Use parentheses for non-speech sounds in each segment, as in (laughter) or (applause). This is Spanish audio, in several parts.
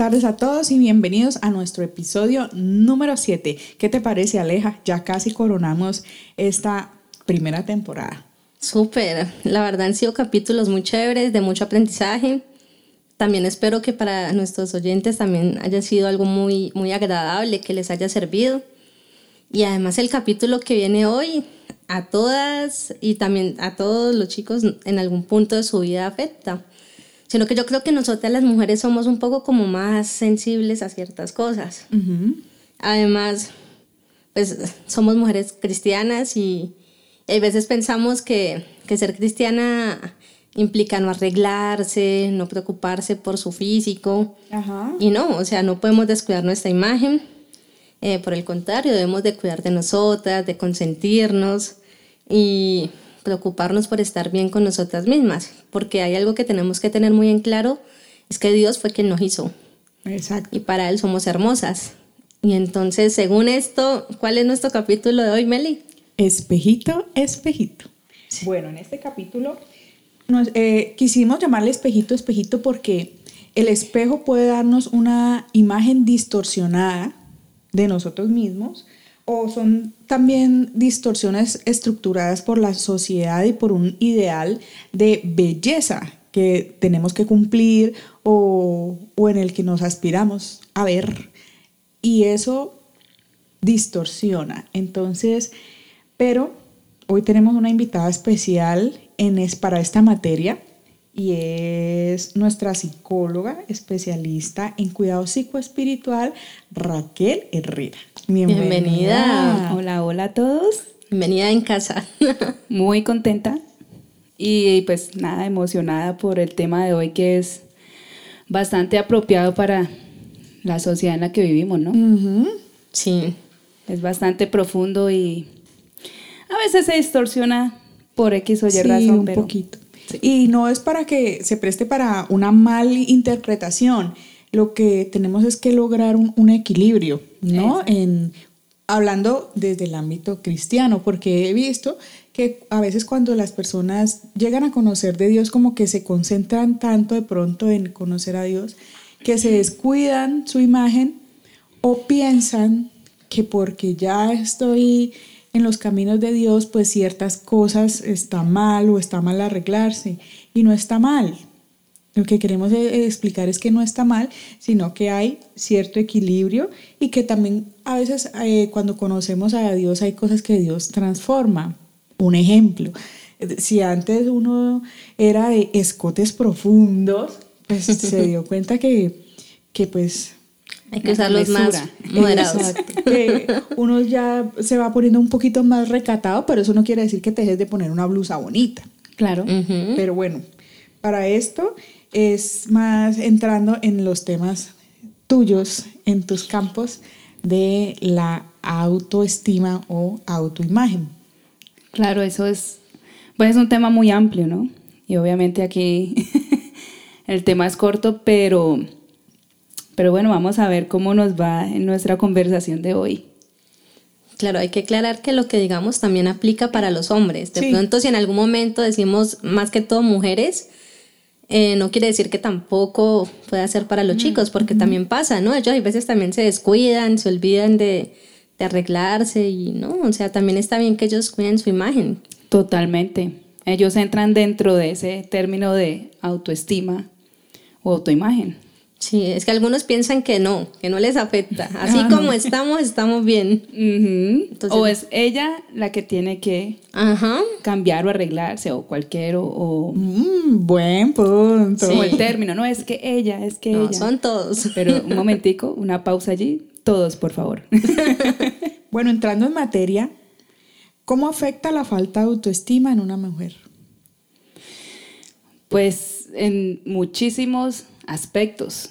Tardes a todos y bienvenidos a nuestro episodio número 7. ¿Qué te parece, Aleja? Ya casi coronamos esta primera temporada. Súper, la verdad han sido capítulos muy chéveres, de mucho aprendizaje. También espero que para nuestros oyentes también haya sido algo muy, muy agradable, que les haya servido. Y además el capítulo que viene hoy a todas y también a todos los chicos en algún punto de su vida afecta. Sino que yo creo que nosotras las mujeres somos un poco como más sensibles a ciertas cosas. Además, pues somos mujeres cristianas y, a veces pensamos que, que ser cristiana implica no arreglarse, no preocuparse por su físico. Y no, o sea, no podemos descuidar nuestra imagen. Eh, por el contrario, debemos de cuidar de nosotras, de consentirnos y preocuparnos por estar bien con nosotras mismas. Porque hay algo que tenemos que tener muy en claro, es que Dios fue quien nos hizo. Exacto. Y para Él somos hermosas. Y entonces, según esto, ¿cuál es nuestro capítulo de hoy, Meli? Espejito, espejito. Bueno, en este capítulo eh, quisimos llamarle espejito, espejito porque el espejo puede darnos una imagen distorsionada de nosotros mismos o son también distorsiones estructuradas por la sociedad y por un ideal de belleza que tenemos que cumplir o, o en el que nos aspiramos a ver. Y eso distorsiona. Entonces, pero hoy tenemos una invitada especial en es, para esta materia y es nuestra psicóloga especialista en cuidado psicoespiritual, Raquel Herrera. Bienvenida. Bienvenida. Hola, hola a todos. Bienvenida en casa. (laughs) Muy contenta y pues nada, emocionada por el tema de hoy que es bastante apropiado para la sociedad en la que vivimos, ¿no? Sí. Es bastante profundo y a veces se distorsiona por X o Y sí, razón. Un poquito. Y no es para que se preste para una mal interpretación. Lo que tenemos es que lograr un, equilibrio, ¿no? En, hablando desde el ámbito cristiano, porque he visto que a veces cuando las personas llegan a conocer de Dios, como que se concentran tanto de pronto en conocer a Dios, que se descuidan su imagen o piensan que porque ya estoy en los caminos de Dios, pues ciertas cosas está mal o está mal arreglarse. Y no está mal. Lo que queremos e-, explicar es que no está mal, sino que hay cierto equilibrio y que también a veces eh, cuando conocemos a Dios hay cosas que Dios transforma. Un ejemplo, si antes uno era de escotes profundos, pues (laughs) se dio cuenta que, que pues hay que usarlos más (laughs) moderados. uno ya se va poniendo un poquito más recatado, pero eso no quiere decir que te dejes de poner una blusa bonita. Claro. Pero bueno, para esto es más entrando en los temas tuyos, en tus campos de la autoestima o autoimagen. Claro, eso es, pues es un tema muy amplio, ¿no? Y obviamente aquí (laughs) el tema es corto, pero pero bueno, vamos a ver cómo nos va en nuestra conversación de hoy. Claro, hay que aclarar que lo que digamos también aplica para los hombres. De pronto, si en algún momento decimos más que todo mujeres, eh, no quiere decir que tampoco pueda ser para los chicos, porque también pasa, ¿no? Ellos a veces también se descuidan, se olvidan de, de arreglarse y, ¿no? O sea, también está bien que ellos cuiden su imagen. Totalmente. Ellos entran dentro de ese término de autoestima o autoimagen. Sí, es que algunos piensan que no, que no les afecta. Así como estamos, estamos bien. o es ella la que tiene que cambiar o arreglarse o cualquier o... Mm, buen punto. O el término, no es que ella, es que ella. Son todos. Pero un (laughs) momentico, una pausa allí. Todos, por favor. (laughs) bueno, entrando en materia, ¿cómo afecta la falta de autoestima en una mujer? Pues en muchísimos aspectos.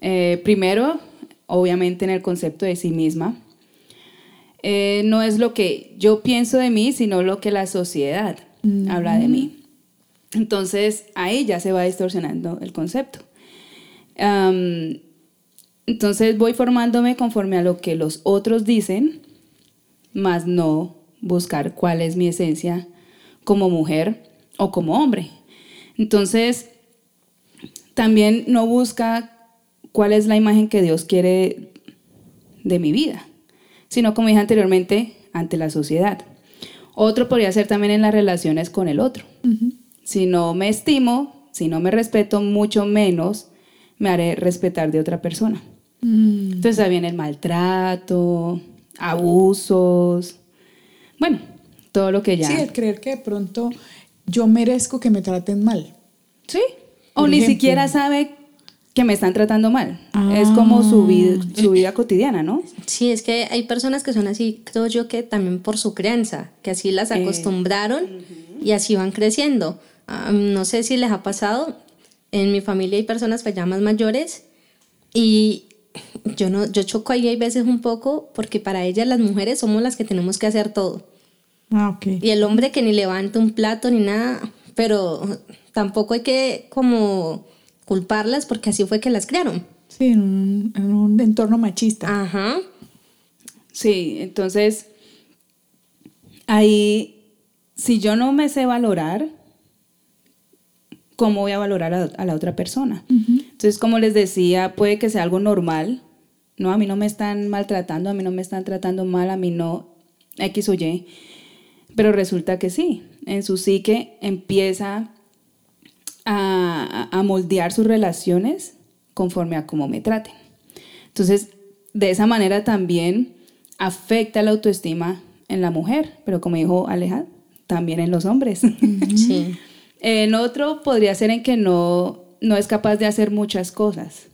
Eh, primero, obviamente en el concepto de sí misma. Eh, no es lo que yo pienso de mí, sino lo que la sociedad habla de mí. Entonces, ahí ya se va distorsionando el concepto. entonces voy formándome conforme a lo que los otros dicen, más no buscar cuál es mi esencia como mujer o como hombre. Entonces, también no busca cuál es la imagen que Dios quiere de mi vida, sino como dije anteriormente, ante la sociedad. Otro podría ser también en las relaciones con el otro. Si no me estimo, si no me respeto, mucho menos me haré respetar de otra persona. Mm. Entonces ahí viene el maltrato, abusos, bueno, todo lo que ya... Sí, el creer que de pronto yo merezco que me traten mal. Sí. O ni ejemplo. siquiera sabe que me están tratando mal. es como su vida, su vida cotidiana, ¿no? Sí, es que hay personas que son así, creo yo que también por su crianza, que así las Eh, acostumbraron y así van creciendo. Ah, no sé si les ha pasado, en mi familia hay personas pues ya más mayores y yo no, yo choco ahí hay veces un poco porque para ellas las mujeres somos las que tenemos que hacer todo. Ah, ok. Y el hombre que ni levanta un plato ni nada, pero tampoco hay que como culparlas porque así fue que las criaron. Sí, en un, en un entorno machista. Ajá. Sí, entonces ahí, si yo no me sé valorar, ¿cómo voy a valorar a, a la otra persona? Entonces, como les decía, puede que sea algo normal, ¿no? A mí no me están maltratando, a mí no me están tratando mal, a mí no X o Y, pero resulta que sí, en su psique empieza a, a moldear sus relaciones conforme a cómo me traten. Entonces, de esa manera también afecta la autoestima en la mujer, pero como dijo Aleja, también en los hombres. (laughs) Sí. En otro podría ser en que no, no es capaz de hacer muchas cosas,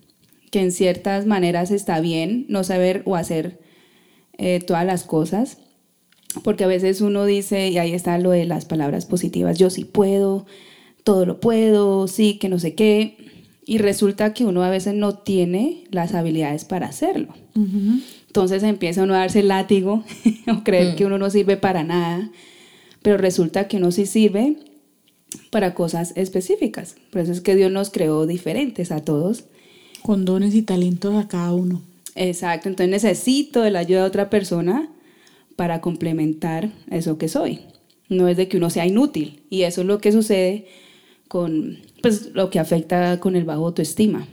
que en ciertas maneras está bien no saber o hacer eh, todas las cosas, porque a veces uno dice, y ahí está lo de las palabras positivas, yo sí puedo, todo lo puedo, sí, que no sé qué, y resulta que uno a veces no tiene las habilidades para hacerlo. Entonces empieza uno a darse el látigo (laughs) o creer que uno no sirve para nada, pero resulta que uno sí sirve para cosas específicas. Por eso es que Dios nos creó diferentes a todos. Con dones y talentos a cada uno. Exacto, entonces necesito de la ayuda de otra persona para complementar eso que soy. No es de que uno sea inútil y eso es lo que sucede con pues lo que afecta con el bajo autoestima.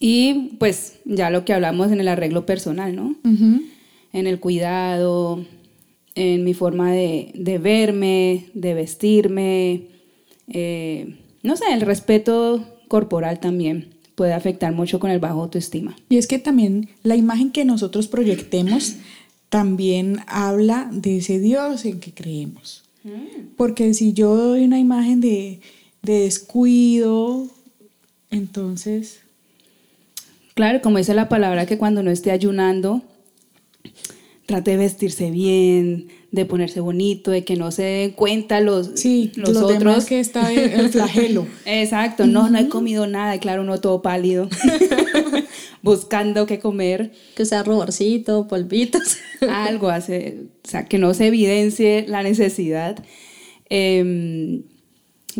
Y pues ya lo que hablamos en el arreglo personal, ¿no? En el cuidado, en mi forma de, de verme, de vestirme, eh, no sé, el respeto corporal también puede afectar mucho con el bajo autoestima. Y es que también la imagen que nosotros proyectemos también habla de ese Dios en que creemos. Porque si yo doy una imagen de, de descuido, entonces... Claro, como dice la palabra, que cuando no esté ayunando, trate de vestirse bien, de ponerse bonito, de que no se den cuenta los, Sí, los, los, otros. demás que está el, el (laughs) flagelo. Exacto, no, no he comido nada, claro, uno todo pálido, (laughs) (laughs) buscando qué comer, Que usar ruborcito, polvitos. algo hace, o sea, que no se evidencie la necesidad.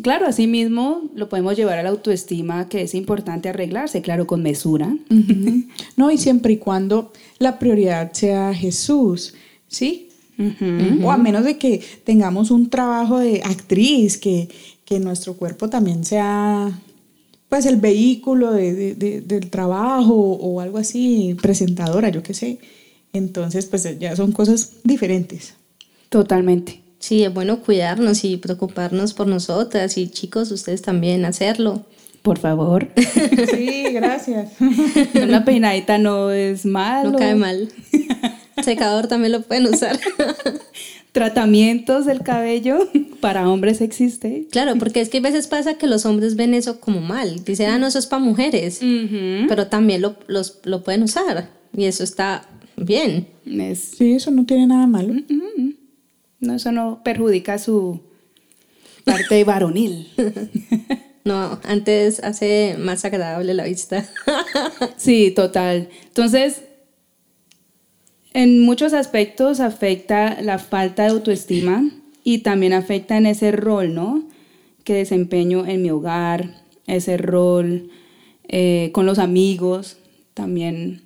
Claro, así mismo lo podemos llevar a la autoestima, que es importante arreglarse, claro, con mesura. No, y siempre y cuando la prioridad sea Jesús, ¿sí? O a menos de que tengamos un trabajo de actriz, que, que nuestro cuerpo también sea pues el vehículo de- de- de- del trabajo o algo así, presentadora, yo qué sé. Entonces, pues ya son cosas diferentes. Totalmente. Sí, es bueno cuidarnos y preocuparnos por nosotras y chicos, ustedes también hacerlo. Por favor. (laughs) Sí, gracias. (laughs) Una peinadita no es malo. No cae mal. Secador también lo pueden usar. (laughs) Tratamientos del cabello para hombres existe. Claro, porque es que a veces pasa que los hombres ven eso como mal. Dicen, ah, no, eso es para mujeres. Pero también lo, los, lo pueden usar. Y eso está bien. Es- Sí, eso no tiene nada malo. No, eso no perjudica su parte (laughs) varonil. No, antes hace más agradable la vista. (laughs) Sí, total. Entonces, en muchos aspectos afecta la falta de autoestima y también afecta en ese rol, ¿no? Que desempeño en mi hogar, ese rol eh, con los amigos, también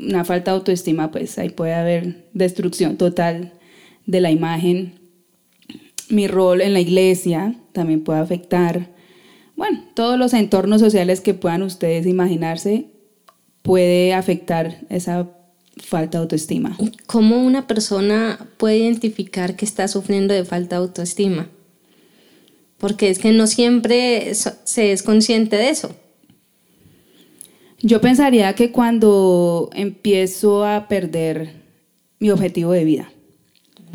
una falta de autoestima, pues ahí puede haber destrucción total de la imagen. Mi rol en la iglesia también puede afectar bueno, todos los entornos sociales que puedan ustedes imaginarse puede afectar esa falta de autoestima. ¿Cómo una persona puede identificar que está sufriendo de falta de autoestima? Porque es que no siempre se es consciente de eso. Yo pensaría que cuando empiezo a perder mi objetivo de vida.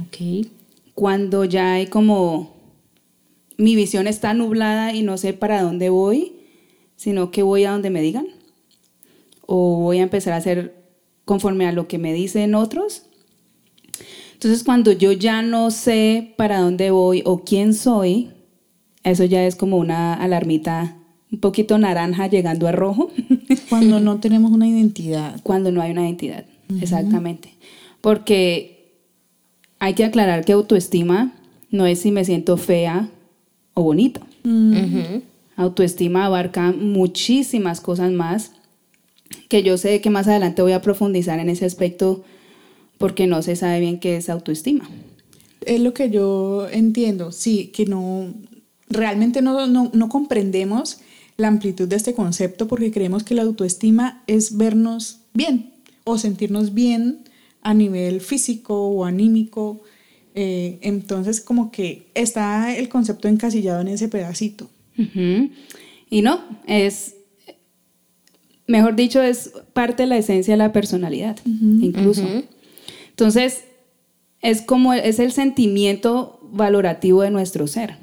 Ok. Cuando ya hay como mi visión está nublada y no sé para dónde voy, sino que voy a donde me digan. O voy a empezar a hacer conforme a lo que me dicen otros. Entonces cuando yo ya no sé para dónde voy o quién soy, eso ya es como una alarmita un poquito naranja llegando a rojo. Cuando no tenemos una identidad. (laughs) Cuando no hay una identidad, exactamente. Porque hay que aclarar que autoestima no es si me siento fea o bonita. Autoestima abarca muchísimas cosas más que yo sé que más adelante voy a profundizar en ese aspecto porque no se sabe bien qué es autoestima. Es lo que yo entiendo, sí, que no, realmente no, no, comprendemos la amplitud de este concepto porque creemos que la autoestima es vernos bien o sentirnos bien a nivel físico o anímico. Eh, entonces como que está el concepto encasillado en ese pedacito. Y no, es mejor dicho, es parte de la esencia de la personalidad, incluso. Entonces, es como, es el sentimiento valorativo de nuestro ser,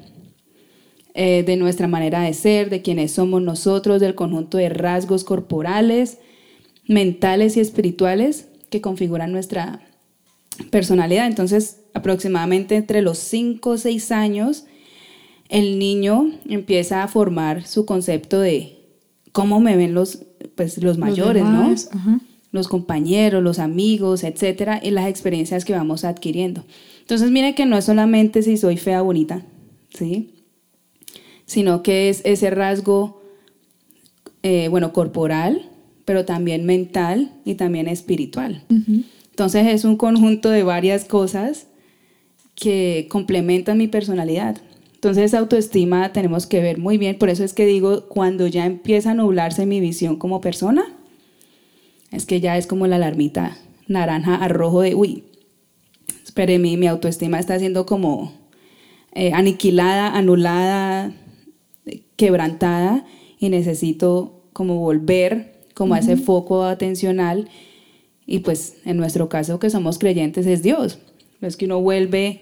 eh, de nuestra manera de ser, de quienes somos nosotros, del conjunto de rasgos corporales, mentales y espirituales que configuran nuestra personalidad. Entonces, aproximadamente entre los 5 o 6 años, el niño empieza a formar su concepto de cómo me ven los, pues, los mayores, ¿no? Los compañeros, los amigos, etcétera, y las experiencias que vamos adquiriendo. Entonces, mire que no es solamente si soy fea, bonita, ¿sí? Sino que es ese rasgo, eh, bueno, corporal, pero también mental y también espiritual. Entonces, es un conjunto de varias cosas que complementan mi personalidad. Entonces, autoestima tenemos que ver muy bien, por eso es que digo, cuando ya empieza a nublarse mi visión como persona, es que ya es como la alarmita naranja a rojo de, uy, espere, mi, mi autoestima está siendo como eh, aniquilada, anulada, quebrantada y necesito como volver como a ese foco atencional y pues en nuestro caso que somos creyentes es Dios. Es que uno vuelve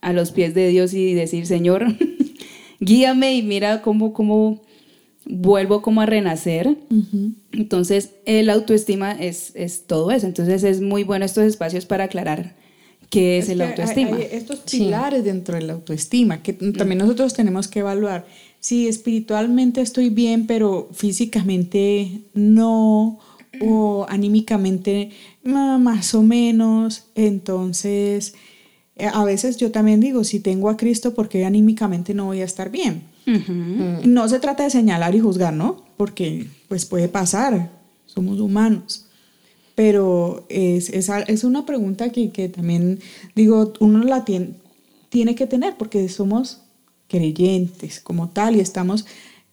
a los pies de Dios y decir, Señor, (laughs) guíame y mira cómo, cómo vuelvo como a renacer. Entonces, el autoestima es, es, todo eso. Entonces, es muy bueno estos espacios para aclarar qué es, el autoestima. Hay, estos pilares dentro de la autoestima que también nosotros tenemos que evaluar. Si espiritualmente estoy bien, pero físicamente no, o anímicamente más o menos, entonces eh, a veces yo también digo, si tengo a Cristo, porque anímicamente no voy a estar bien? No se trata de señalar y juzgar, ¿no? Porque pues puede pasar, somos humanos. Pero es, es, una pregunta que, que, también digo, uno la tiene, tiene que tener porque somos creyentes como tal y estamos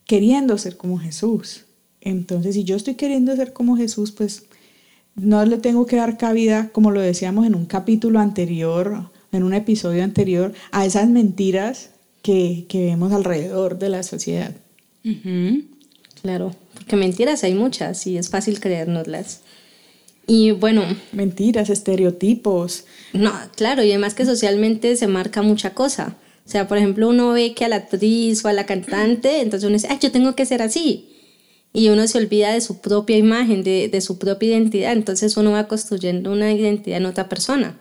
queriendo ser como Jesús. Entonces, si yo estoy queriendo ser como Jesús, pues no le tengo que dar cabida, como lo decíamos en un capítulo anterior, en un episodio anterior, a esas mentiras que, vemos alrededor de la sociedad. Claro, porque mentiras hay muchas y es fácil creérnoslas. Y bueno. Mentiras, estereotipos. No, claro, y además que socialmente se marca mucha cosa. O sea, por ejemplo, uno ve que a la actriz o a la cantante, entonces uno dice, ay, yo tengo que ser así. Y uno se olvida de su propia imagen, de, de su propia identidad. Entonces uno va construyendo una identidad en otra persona.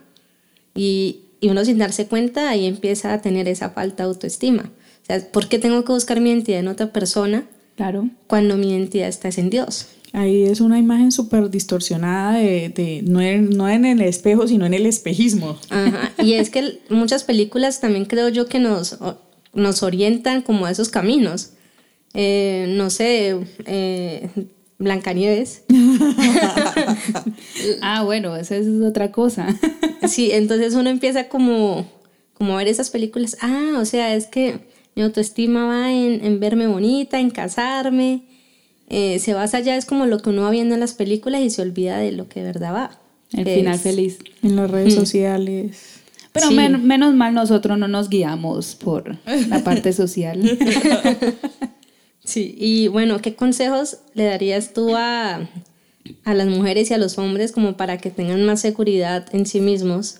Y, y uno sin darse cuenta ahí empieza a tener esa falta de autoestima. O sea, ¿por qué tengo que buscar mi identidad en otra persona? Claro. Cuando mi identidad está en Dios. Ahí es una imagen súper distorsionada de, no, en, no, en, el espejo, sino en el espejismo. Ajá. Y es que muchas películas también creo yo que nos, nos orientan como a esos caminos. Eh, no sé, eh, Blancanieves. (laughs) ah, bueno, esa es otra cosa. (laughs) sí, entonces uno empieza como, como a ver esas películas. Ah, o sea, es que mi Mi autoestima va en, verme bonita, en casarme. Eh, se basa ya, es como lo que uno va viendo en las películas y se olvida de lo que de verdad va. El final feliz. En las redes mm. sociales. Pero menos mal nosotros no nos guiamos por la parte social. (laughs) sí, y bueno, ¿qué consejos le darías tú a, a las mujeres y a los hombres como para que tengan más seguridad en sí mismos?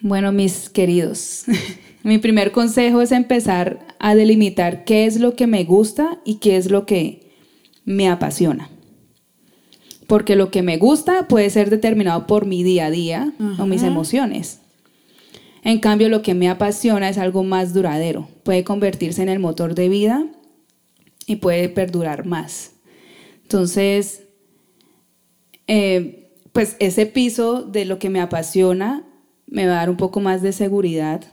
Bueno, mis queridos, mi primer consejo es empezar a delimitar qué es lo que me gusta y qué es lo que me apasiona. Porque lo que me gusta puede ser determinado por mi día a día o mis emociones. En cambio, lo que me apasiona es algo más duradero. Puede convertirse en el motor de vida y puede perdurar más. Entonces, eh, pues ese piso de lo que me apasiona me va a dar un poco más de seguridad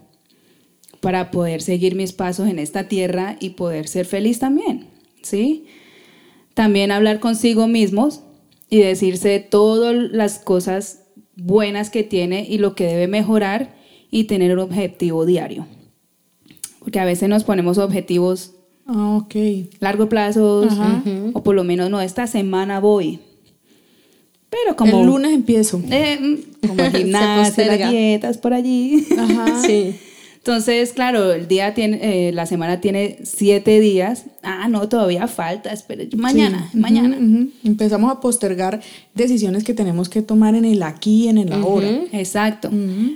para poder seguir mis pasos en esta tierra y poder ser feliz también, ¿sí? También hablar consigo mismos y decirse todas las cosas buenas que tiene y lo que debe mejorar y tener un objetivo diario. Porque a veces nos ponemos objetivos Ah, ok. Largo plazo, o por lo menos no, esta semana voy. Pero como... El lunes empiezo. Eh, mm, como (laughs) el gimnasio, las dietas por allí. Ajá. (laughs) sí. Entonces, claro, el día tiene, eh, la semana tiene siete días. Ah, no, todavía falta, espera, mañana, mañana. Empezamos a postergar decisiones que tenemos que tomar en el aquí y en el ahora. Exacto.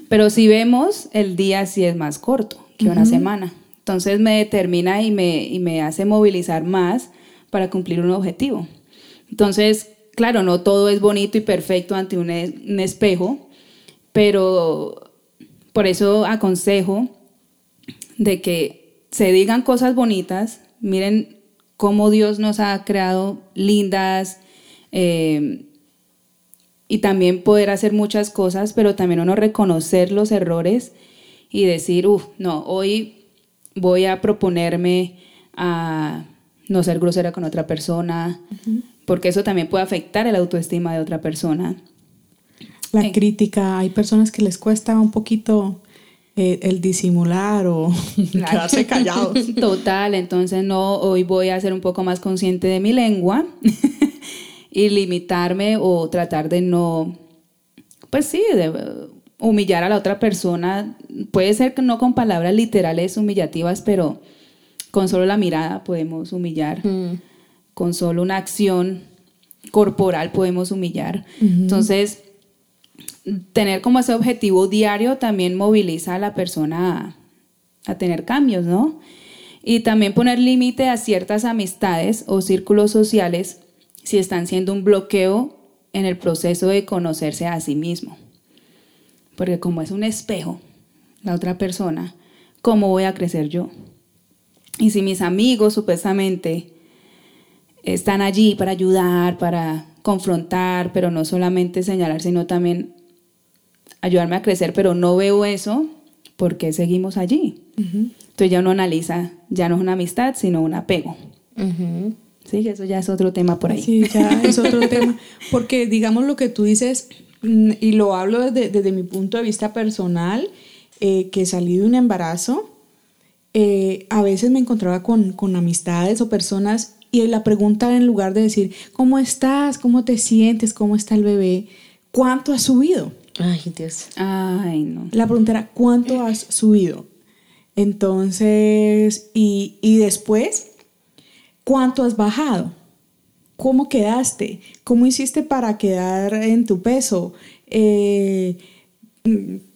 Pero si vemos, el día sí es más corto que una semana. Entonces me determina y me, me hace movilizar más para cumplir un objetivo. Entonces, claro, no todo es bonito y perfecto ante un, un espejo, pero por eso aconsejo de que se digan cosas bonitas, miren cómo Dios nos ha creado lindas eh, y también poder hacer muchas cosas, pero también uno reconocer los errores y decir, uff, no, hoy voy a proponerme a no ser grosera con otra persona, porque eso también puede afectar el autoestima de otra persona. La eh. crítica, hay personas que les cuesta un poquito eh, el disimular o (laughs) quedarse callados. Total, entonces no, hoy voy a ser un poco más consciente de mi lengua (laughs) y limitarme o tratar de no, pues sí, de humillar a la otra persona, puede ser que no con palabras literales humillativas, pero con solo la mirada podemos humillar, mm. con solo una acción corporal podemos humillar. Entonces, tener como ese objetivo diario también moviliza a la persona a, tener cambios, ¿no? Y también poner límite a ciertas amistades o círculos sociales si están siendo un bloqueo en el proceso de conocerse a sí mismo. Porque como es un espejo, la otra persona, ¿cómo voy a crecer yo? Y si mis amigos supuestamente están allí para ayudar, para confrontar, pero no solamente señalar, sino también ayudarme a crecer, pero no veo eso, ¿por qué seguimos allí? Entonces ya uno analiza, ya no es una amistad, sino un apego. Sí, eso ya es otro tema por ahí. Sí, ya es otro (laughs) tema. Porque digamos lo que tú dices, Mm, y lo hablo desde, mi punto de vista personal, eh, que salí de un embarazo, eh, a veces me encontraba con, amistades o personas y la pregunta en lugar de decir, ¿cómo estás? ¿Cómo te sientes? ¿Cómo está el bebé? ¿Cuánto has subido? Ay, Dios. Ay, no. La pregunta era, ¿cuánto has subido? Entonces, y, y después, ¿cuánto has bajado? ¿Cómo quedaste? ¿Cómo hiciste para quedar en tu peso? Eh,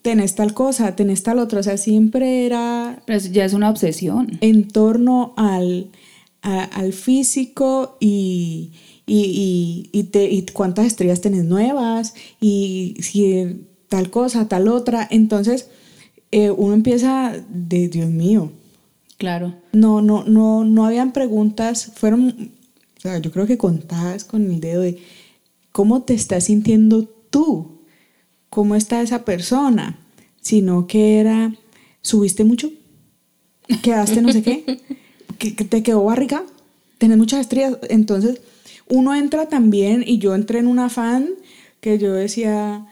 tenés tal cosa, tenés tal otra. O sea, siempre era... Pero ya es una obsesión. En torno al, al físico y, y, y, y, cuántas estrellas tenés nuevas y si tal cosa, tal otra. Entonces, eh, uno empieza de Dios mío. Claro. No, no, no, no habían preguntas, fueron o sea, yo creo que contabas con el dedo de cómo te estás sintiendo tú, cómo está esa persona, sino que era, subiste mucho, quedaste no sé qué, (laughs) que, te quedó barriga, tenés muchas estrellas, entonces uno entra también y yo entré en un afán que yo decía,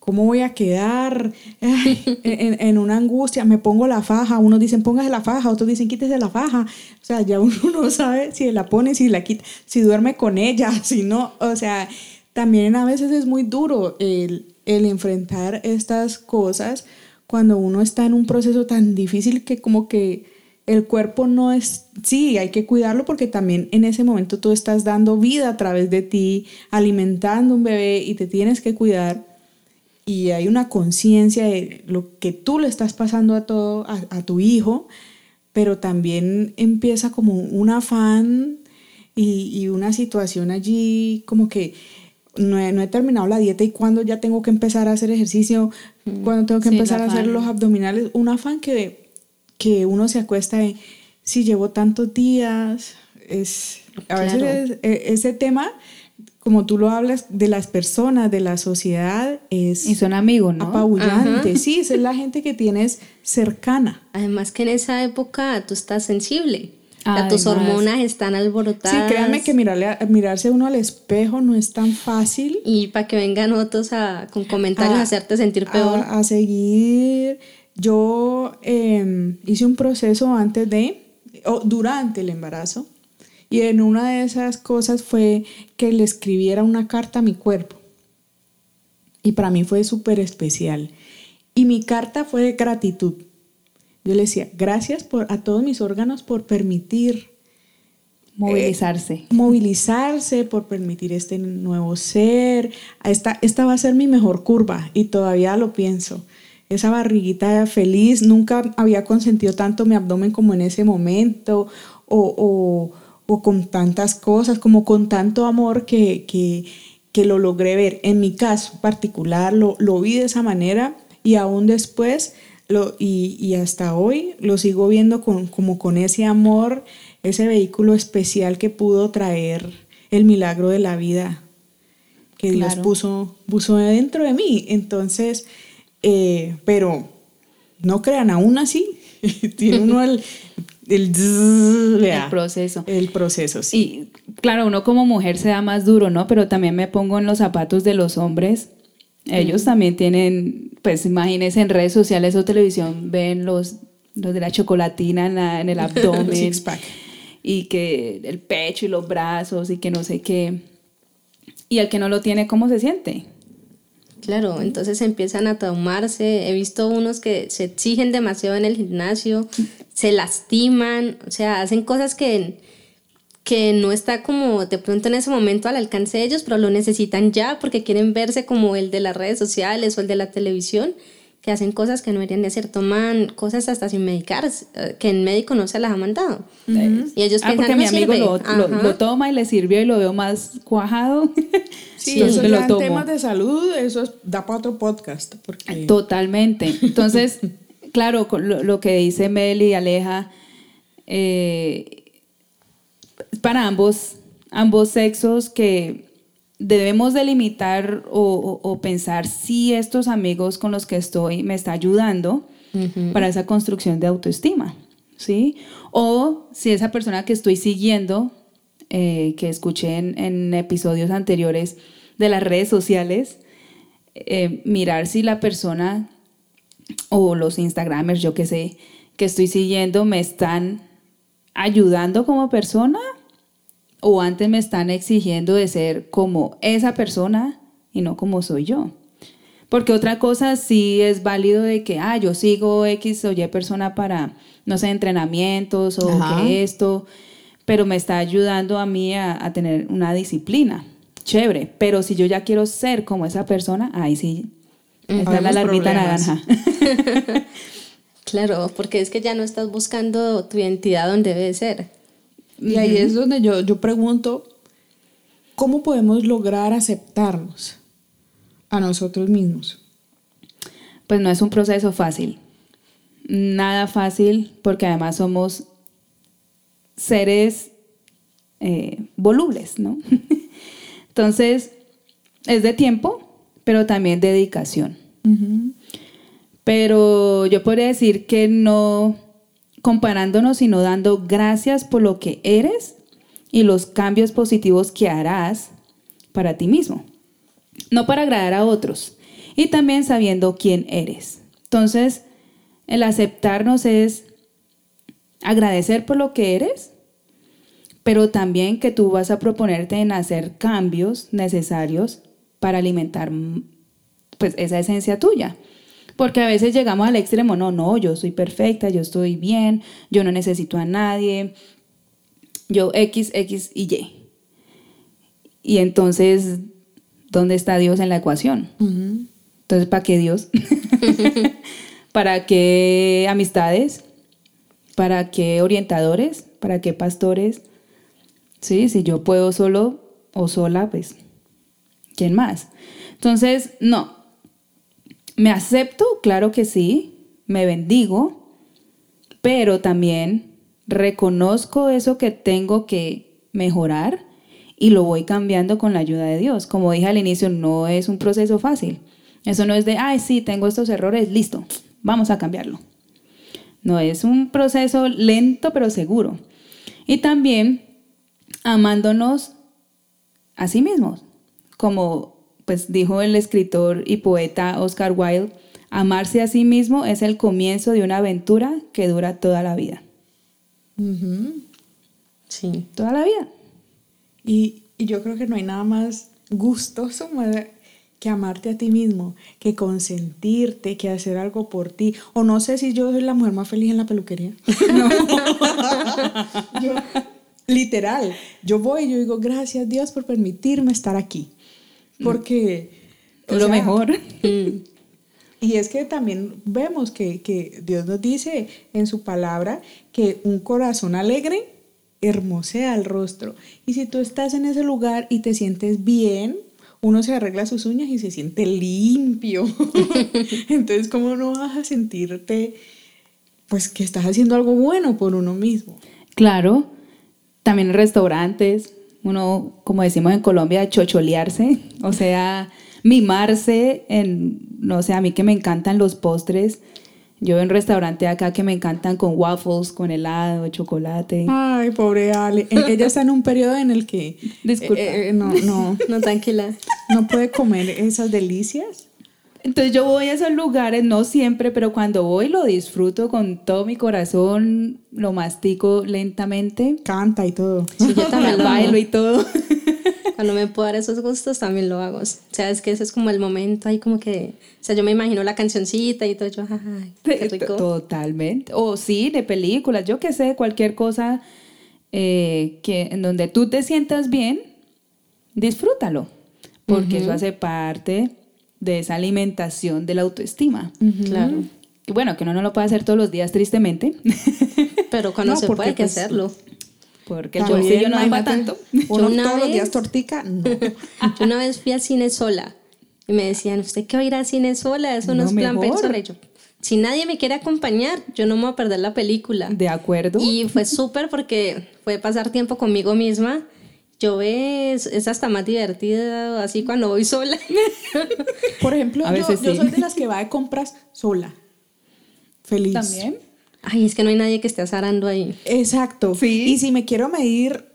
¿Cómo voy a quedar (laughs) en, en, una angustia? Me pongo la faja. Unos dicen póngase la faja, otros dicen quítese la faja. O sea, ya uno (laughs) no sabe si la pone, si la quita, si duerme con ella, (laughs) si no. O sea, también a veces es muy duro el, el enfrentar estas cosas cuando uno está en un proceso tan difícil que como que el cuerpo no es, sí, hay que cuidarlo porque también en ese momento tú estás dando vida a través de ti, alimentando un bebé y te tienes que cuidar. Y hay una conciencia de lo que tú le estás pasando a todo, a, tu hijo, pero también empieza como un afán y, y una situación allí como que no he, terminado la dieta y cuando ya tengo que empezar a hacer ejercicio, mm. cuando tengo que empezar a hacer los abdominales, un afán que, que uno se acuesta de si llevo tantos días, es a veces e, ese tema como tú lo hablas de las personas, de la sociedad, es y son amigos, ¿no? Apabullante. Sí, esa es la gente que tienes cercana. Además que en esa época tú estás sensible tus hormonas están alborotadas. Sí, créanme que mirarle, mirarse uno al espejo no es tan fácil. Y para que vengan otros a, con comentarios a, hacerte sentir peor. A, seguir. Yo em, hice un proceso antes de, o durante el embarazo, y en una de esas cosas fue que le escribiera una carta a mi cuerpo. Y para mí fue súper especial. Y mi carta fue de gratitud yo le decía, gracias por, a todos mis órganos por permitir movilizarse. Eh, movilizarse, por permitir este nuevo ser. Esta, esta va a ser mi mejor curva y todavía lo pienso. Esa barriguita feliz, nunca había consentido tanto mi abdomen como en ese momento, o, con tantas cosas, como con tanto amor que, que, lo logré ver. En mi caso particular, lo, lo vi de esa manera y aún después y, hasta hoy lo sigo viendo con, como con ese amor, ese vehículo especial que pudo traer el milagro de la vida que Dios puso, puso dentro de mí. Entonces, eh, pero no crean, aún así, (laughs) tiene uno el, el, proceso. El proceso, sí. Y claro, uno como mujer se da más duro, ¿no? Pero también me pongo en los zapatos de los hombres ellos también tienen, pues imagínense en redes sociales o televisión, ven los, los de la chocolatina en, el (laughs) abdomen. y que el pecho y los brazos y que no sé qué. Y el que no lo tiene, ¿cómo se siente? Claro, entonces empiezan a traumarse. He visto unos que se exigen demasiado en el gimnasio, se lastiman, o sea, hacen cosas que que no está como de pronto en ese momento al alcance de ellos, pero lo necesitan ya porque quieren verse como el de las redes sociales o el de la televisión, que hacen cosas que no deberían de hacer, toman cosas hasta sin medicar, eh, que el médico no se las ha mandado. Y ellos ah, porque mi amigo lo, toma y le sirvió y lo veo más cuajado. (laughs) Sí, (laughs) eso ya en temas de salud, eso da para otro podcast. Porque... Totalmente. Entonces, (laughs) claro, lo, lo, que dice Mel y Aleja, eh, para ambos, ambos sexos que debemos delimitar o, o, pensar si estos amigos con los que estoy me está ayudando para esa construcción de autoestima, ¿sí? O si esa persona que estoy siguiendo, eh, que escuché en, episodios anteriores de las redes sociales, eh, mirar si la persona o los Instagramers, yo que sé, que estoy siguiendo me están ayudando como persona o antes me están exigiendo de ser como esa persona y no como soy yo. Porque otra cosa sí es válido de que, ah, yo sigo X o Y persona para, no sé, entrenamientos o que esto, pero me está ayudando a mí a, tener una disciplina. Chévere, pero si yo ya quiero ser como esa persona, ahí sí, está la naranja. (laughs) claro, porque es que ya no estás buscando tu identidad donde debe ser. Y ahí es donde yo, yo pregunto, ¿cómo podemos lograr aceptarnos a nosotros mismos? Pues no es un proceso fácil, nada fácil, porque además somos seres eh, volubles, ¿no? (laughs) Entonces, es de tiempo, pero también de dedicación. Pero yo podría decir que no comparándonos, sino dando gracias por lo que eres y los cambios positivos que harás para ti mismo. No para agradar a otros. y también sabiendo quién eres. Entonces, el aceptarnos es agradecer por lo que eres, pero también que tú vas a proponerte en hacer cambios necesarios para alimentar pues esa esencia tuya. Porque a veces llegamos al extremo, no, no, yo soy perfecta, yo estoy bien, yo no necesito a nadie, yo X, X y Y. Y entonces, ¿dónde está Dios en la ecuación? Entonces, ¿para qué Dios? (laughs) ¿Para qué amistades? ¿Para qué orientadores? ¿Para qué pastores? Sí, si yo puedo solo o sola, pues, ¿quién más? Entonces, no. ¿Me acepto? Claro que sí. Me bendigo. Pero también reconozco eso que tengo que mejorar y lo voy cambiando con la ayuda de Dios. Como dije al inicio, no es un proceso fácil. Eso no es de, ay, sí, tengo estos errores, listo, vamos a cambiarlo. No, es un proceso lento pero seguro. Y también amándonos a sí mismos. Como pues dijo el escritor y poeta Oscar Wilde, amarse a sí mismo es el comienzo de una aventura que dura toda la vida. Sí. Toda la vida. Y, y, yo creo que no hay nada más gustoso que amarte a ti mismo, que consentirte, que hacer algo por ti. O no sé si yo soy la mujer más feliz en la peluquería. (laughs) literal, yo voy y yo digo, gracias Dios por permitirme estar aquí. Porque... Lo mejor. (laughs) Y es que también vemos que, que, Dios nos dice en su palabra que un corazón alegre hermosea el rostro. Y si tú estás en ese lugar y te sientes bien, uno se arregla sus uñas y se siente limpio. (laughs) Entonces, ¿cómo no vas a sentirte, pues, que estás haciendo algo bueno por uno mismo? Claro, también en restaurantes, uno, como decimos en Colombia, chocholearse, (laughs) o sea, mimarse en, no sé, a mí que me encantan los postres, yo en un restaurante acá que me encantan con waffles, con helado, chocolate. Ay, pobre Ale. E-, ella está en un periodo en el que... (laughs) Disculpa. Eh, eh, no, no. (laughs) no, tranquila. No puede comer esas delicias. Entonces yo voy a esos lugares, no siempre, pero cuando voy lo disfruto con todo mi corazón, lo mastico lentamente. Canta y todo. Sí, yo también lo (laughs) bailo y todo. Cuando me puedo dar esos gustos también lo hago. O sea, es que ese es como el momento ahí como que, o sea, yo me imagino la cancioncita y todo, yo, ay, qué rico. Totalmente. O sí, de películas, yo qué sé, cualquier cosa eh, que en donde tú te sientas bien, disfrútalo, porque eso hace parte de esa alimentación de la autoestima. Claro. Y bueno, que uno no lo puede hacer todos los días, tristemente. (laughs) Pero cuando se puede, hay que pues, hacerlo. Porque el bolsillo no da tanto. Uno todos los días tortica, no. yo (laughs) una vez fui al cine sola y me decían, ¿usted qué va a ir al cine sola? Eso no, es plan pensar. yo, si nadie me quiere acompañar, yo no me voy a perder la película. De acuerdo. Y fue súper porque fue pasar tiempo conmigo misma. Yo ves, es hasta más divertida así cuando voy sola. (laughs) Por ejemplo, yo, yo soy de las que va de compras sola. Feliz. También. Ay, es que no hay nadie que esté azarando ahí. Exacto. Sí. Y si me quiero medir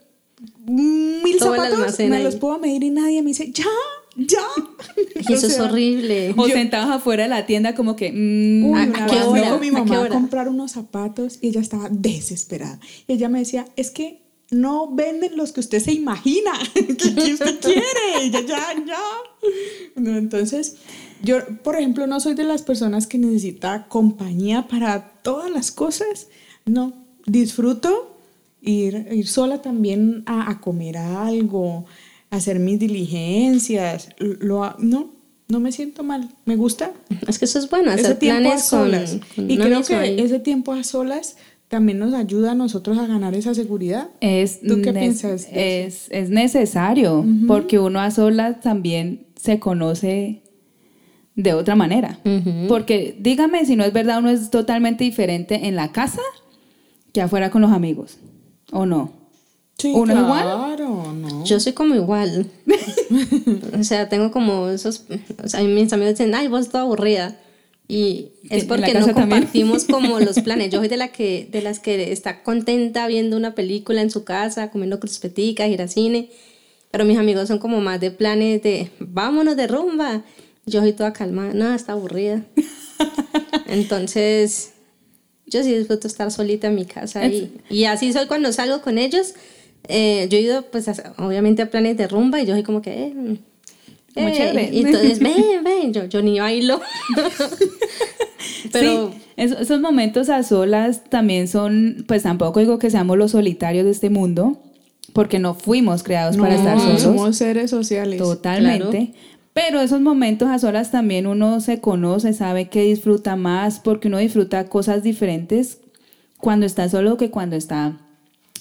mil zapatos, me los puedo medir y nadie me dice, ya, ya. (laughs) Y eso es horrible. O sentados afuera de la tienda como que... Mm, Uy, una qué hora? con mi mamá a, comprar unos zapatos y ella estaba desesperada. Y ella me decía, es que no venden los que usted se imagina (laughs) que, usted (laughs) quiere. ya, ya, ya. No, entonces, yo, por ejemplo, no soy de las personas que necesita compañía para todas las cosas. No, disfruto ir, ir sola también a, comer algo, hacer mis diligencias. Lo, no, no me siento mal. Me gusta. Es que eso es bueno, hacer planes solas. y creo que ese tiempo a solas también nos ayuda a nosotros a ganar esa seguridad. Es, ¿Tú qué piensas? Es, es, necesario, porque uno a solas también se conoce de otra manera. Porque dígame si no es verdad, uno es totalmente diferente en la casa que afuera con los amigos, ¿o no? Sí, ¿Uno claro, No. Yo soy como igual. (laughs) o sea, tengo como esos. O sea, mis amigos dicen, ay, vos toda aburrida. Y es porque no compartimos (laughs) como los planes. Yo soy de, la que, de las que está contenta viendo una película en su casa, comiendo crispeticas, ir al cine. Pero mis amigos son como más de planes de vámonos de rumba Yo soy toda calmada, no, está aburrida. (laughs) Entonces, yo sí disfruto estar solita en mi casa y, y así soy cuando salgo con ellos. Eh, yo he ido, pues, obviamente a planes de rumba y yo soy como que... Eh, Muy chévere. Y entonces, ven, (laughs) ven, yo, yo ni bailo. (laughs) Pero... Sí, esos momentos a solas también son, pues tampoco digo que seamos los solitarios de este mundo, porque no fuimos creados para estar solos. Somos seres sociales. Totalmente. Pero esos momentos a solas también uno se conoce, sabe que disfruta más, porque uno disfruta cosas diferentes cuando está solo que cuando está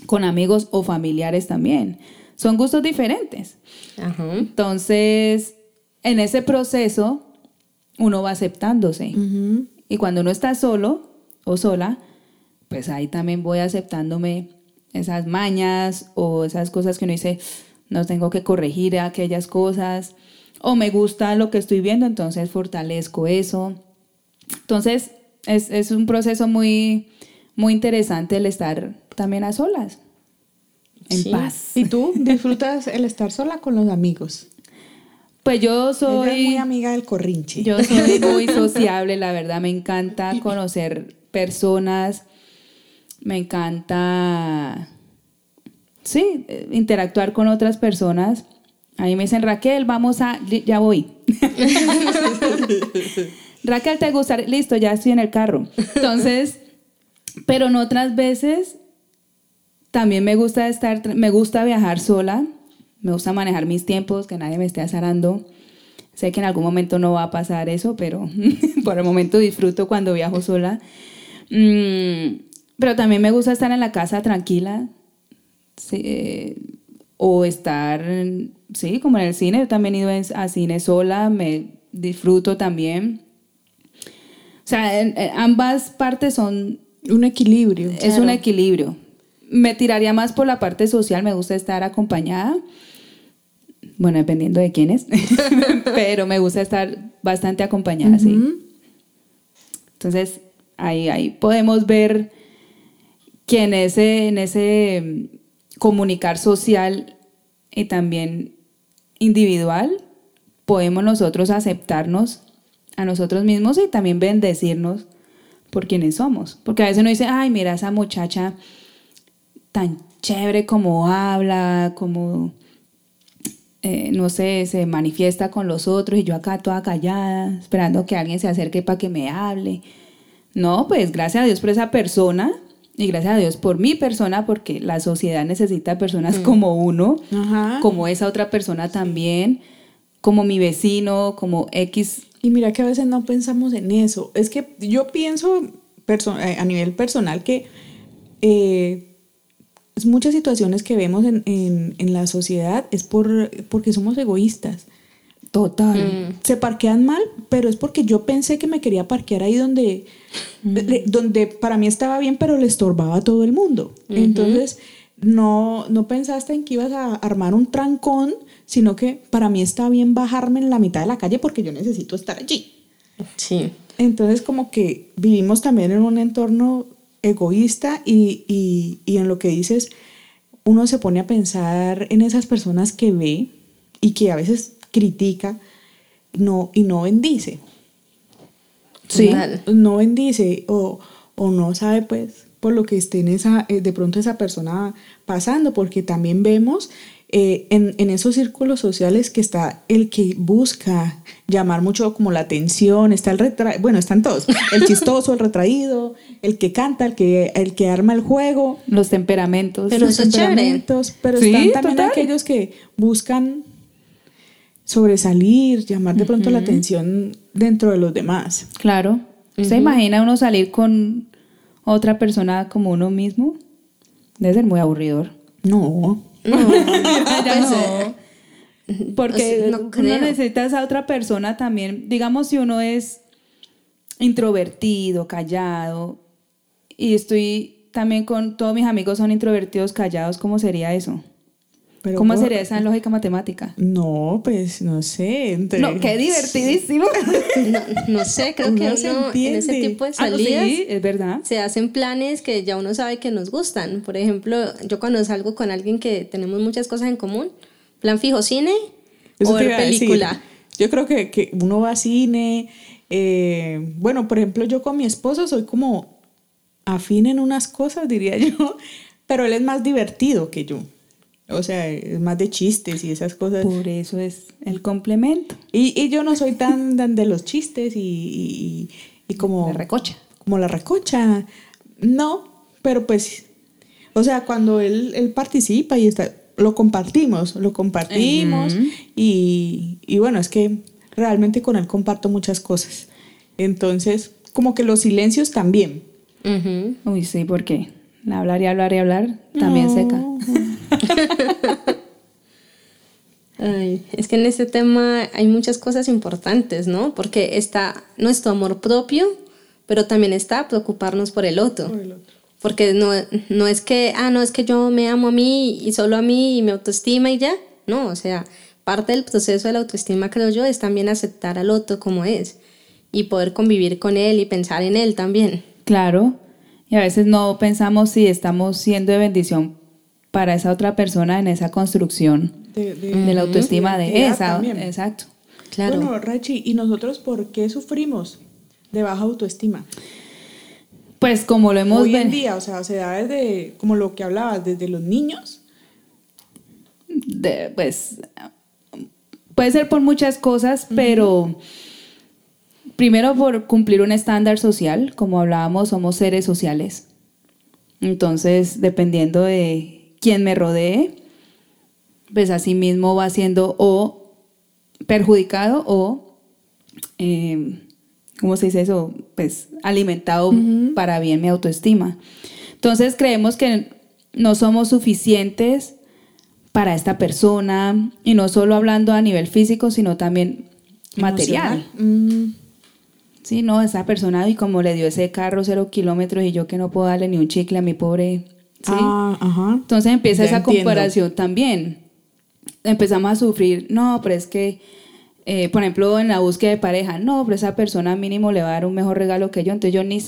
con amigos o familiares también. Son gustos diferentes. Entonces, en ese proceso, uno va aceptándose. Y cuando uno está solo o sola, pues ahí también voy aceptándome esas mañas o esas cosas que uno dice, no tengo que corregir aquellas cosas, o me gusta lo que estoy viendo, entonces fortalezco eso. Entonces, es, es un proceso muy, muy interesante el estar también a solas, en paz. ¿Y tú disfrutas el estar sola con los amigos? Pues yo soy... muy amiga del corrinche. Yo soy (laughs) muy sociable, la verdad, me encanta conocer personas, me encanta, sí, interactuar con otras personas. A mí me dicen, Raquel, vamos a, ya voy. (laughs) Raquel, ¿te gusta? Listo, ya estoy en el carro. Entonces, pero en otras veces también me gusta estar, me gusta viajar sola, me gusta manejar mis tiempos, que nadie me esté azarando. Sé que en algún momento no va a pasar eso, pero (laughs) por el momento disfruto cuando viajo sola. Mm, pero también me gusta estar en la casa tranquila. Eh, o estar, sí, como en el cine. Yo también he ido a cine sola, me disfruto también. O sea, ambas partes son... Un equilibrio. Es un equilibrio. Me tiraría más por la parte social, me gusta estar acompañada. Bueno, dependiendo de quién es. (laughs) Pero me gusta estar bastante acompañada, sí. Entonces, ahí, ahí podemos ver que en ese, en ese comunicar social y también individual podemos nosotros aceptarnos a nosotros mismos y también bendecirnos por quienes somos. Porque a veces uno dice, ay, mira esa muchacha tan chévere como habla, como, eh, no sé, se manifiesta con los otros y yo acá toda callada, esperando que alguien se acerque para que me hable. No, pues gracias a Dios por esa persona y gracias a Dios por mi persona, porque la sociedad necesita personas mm. como uno, como esa otra persona también, como mi vecino, como X. Y mira que a veces no pensamos en eso. Es que yo pienso eh, a nivel personal que eh, muchas situaciones que vemos en, en, la sociedad es por, porque somos egoístas. Total. Mm. Se parquean mal, pero es porque yo pensé que me quería parquear ahí donde, mm. donde para mí estaba bien, pero le estorbaba a todo el mundo. Entonces, no, no pensaste en que ibas a armar un trancón, sino que para mí está bien bajarme en la mitad de la calle porque yo necesito estar allí. Sí. Entonces, como que vivimos también en un entorno egoísta y, y, y en lo que dices, uno se pone a pensar en esas personas que ve y que a veces critica no, y no bendice. Sí. No bendice o, o, no sabe pues por lo que esté en esa, eh, de pronto esa persona pasando, porque también vemos eh, en, en, esos círculos sociales que está el que busca llamar mucho como la atención, está el retra bueno, están todos, el (laughs) chistoso, el retraído, el que canta, el que, el que arma el juego. Los temperamentos. los temperamentos, pero están también aquellos que buscan sobresalir, llamar de pronto la atención dentro de los demás. Claro. ¿Se imagina uno salir con otra persona como uno mismo? Debe ser muy aburridor. No. (laughs) No, no. Porque no uno necesita a esa otra persona también. Digamos, si uno es introvertido, callado, y estoy también con todos mis amigos son introvertidos, callados, ¿cómo sería eso? ¿Cómo sería esa lógica matemática? No, pues no sé. No, qué divertidísimo. no, sé, creo que uno en ese tipo de ah, salidas sí, es verdad. se hacen planes que ya uno sabe que nos gustan. Por ejemplo, yo cuando salgo con alguien que tenemos muchas cosas en común, plan fijo cine o ver película. Yo creo que, que uno va a cine. eh, bueno, por ejemplo, yo con mi esposo soy como afín en unas cosas, diría (laughs) yo, pero él es más divertido que yo. O sea, es más de chistes y esas cosas. Por eso es el complemento. Y, y yo no soy tan, (laughs) tan de los chistes y, y, y como... La recocha. Como la recocha. No, pero pues, o sea, cuando él, él participa y está, lo compartimos, lo compartimos y, y bueno, es que realmente con él comparto muchas cosas. Entonces, como que los silencios también. Uy, sí, porque hablar y hablar y hablar también seca. (laughs) Ay, es que en este tema hay muchas cosas importantes, ¿no? Porque está nuestro amor propio, pero también está preocuparnos por el otro. Porque no, no es que, ah, no es que yo me amo a mí y solo a mí y mi autoestima y ya. No, o sea, parte del proceso de la autoestima, creo yo, es también aceptar al otro como es y poder convivir con él y pensar en él también. Claro. Y a veces no pensamos si estamos siendo de bendición para esa otra persona en esa construcción De, de- de la autoestima de esa. también. Exacto. Claro. Bueno, Rachi, ¿y nosotros por qué sufrimos de baja autoestima? Pues como lo hemos Hoy en día, o sea, se da desde, como lo que hablabas, desde los niños. de- pues puede ser por muchas cosas, pero primero por cumplir un estándar social, como hablábamos, somos seres sociales. Entonces, dependiendo de quién me rodee, pues así mismo va siendo o perjudicado o, eh, ¿cómo se dice eso? Pues alimentado para bien mi autoestima. Entonces creemos que no somos suficientes para esta persona y no solo hablando a nivel físico, sino también material. Mm, Sí, no, esa persona y como le dio ese carro cero kilómetros y yo que no puedo darle ni un chicle a mi pobre. ¿Sí? Ah, ajá. Entonces empieza Ya esa entiendo. comparación también. Empezamos a sufrir, no, pero es que, eh, por ejemplo, en la búsqueda de pareja, no, pero esa persona mínimo le va a dar un mejor regalo que yo, entonces yo ni,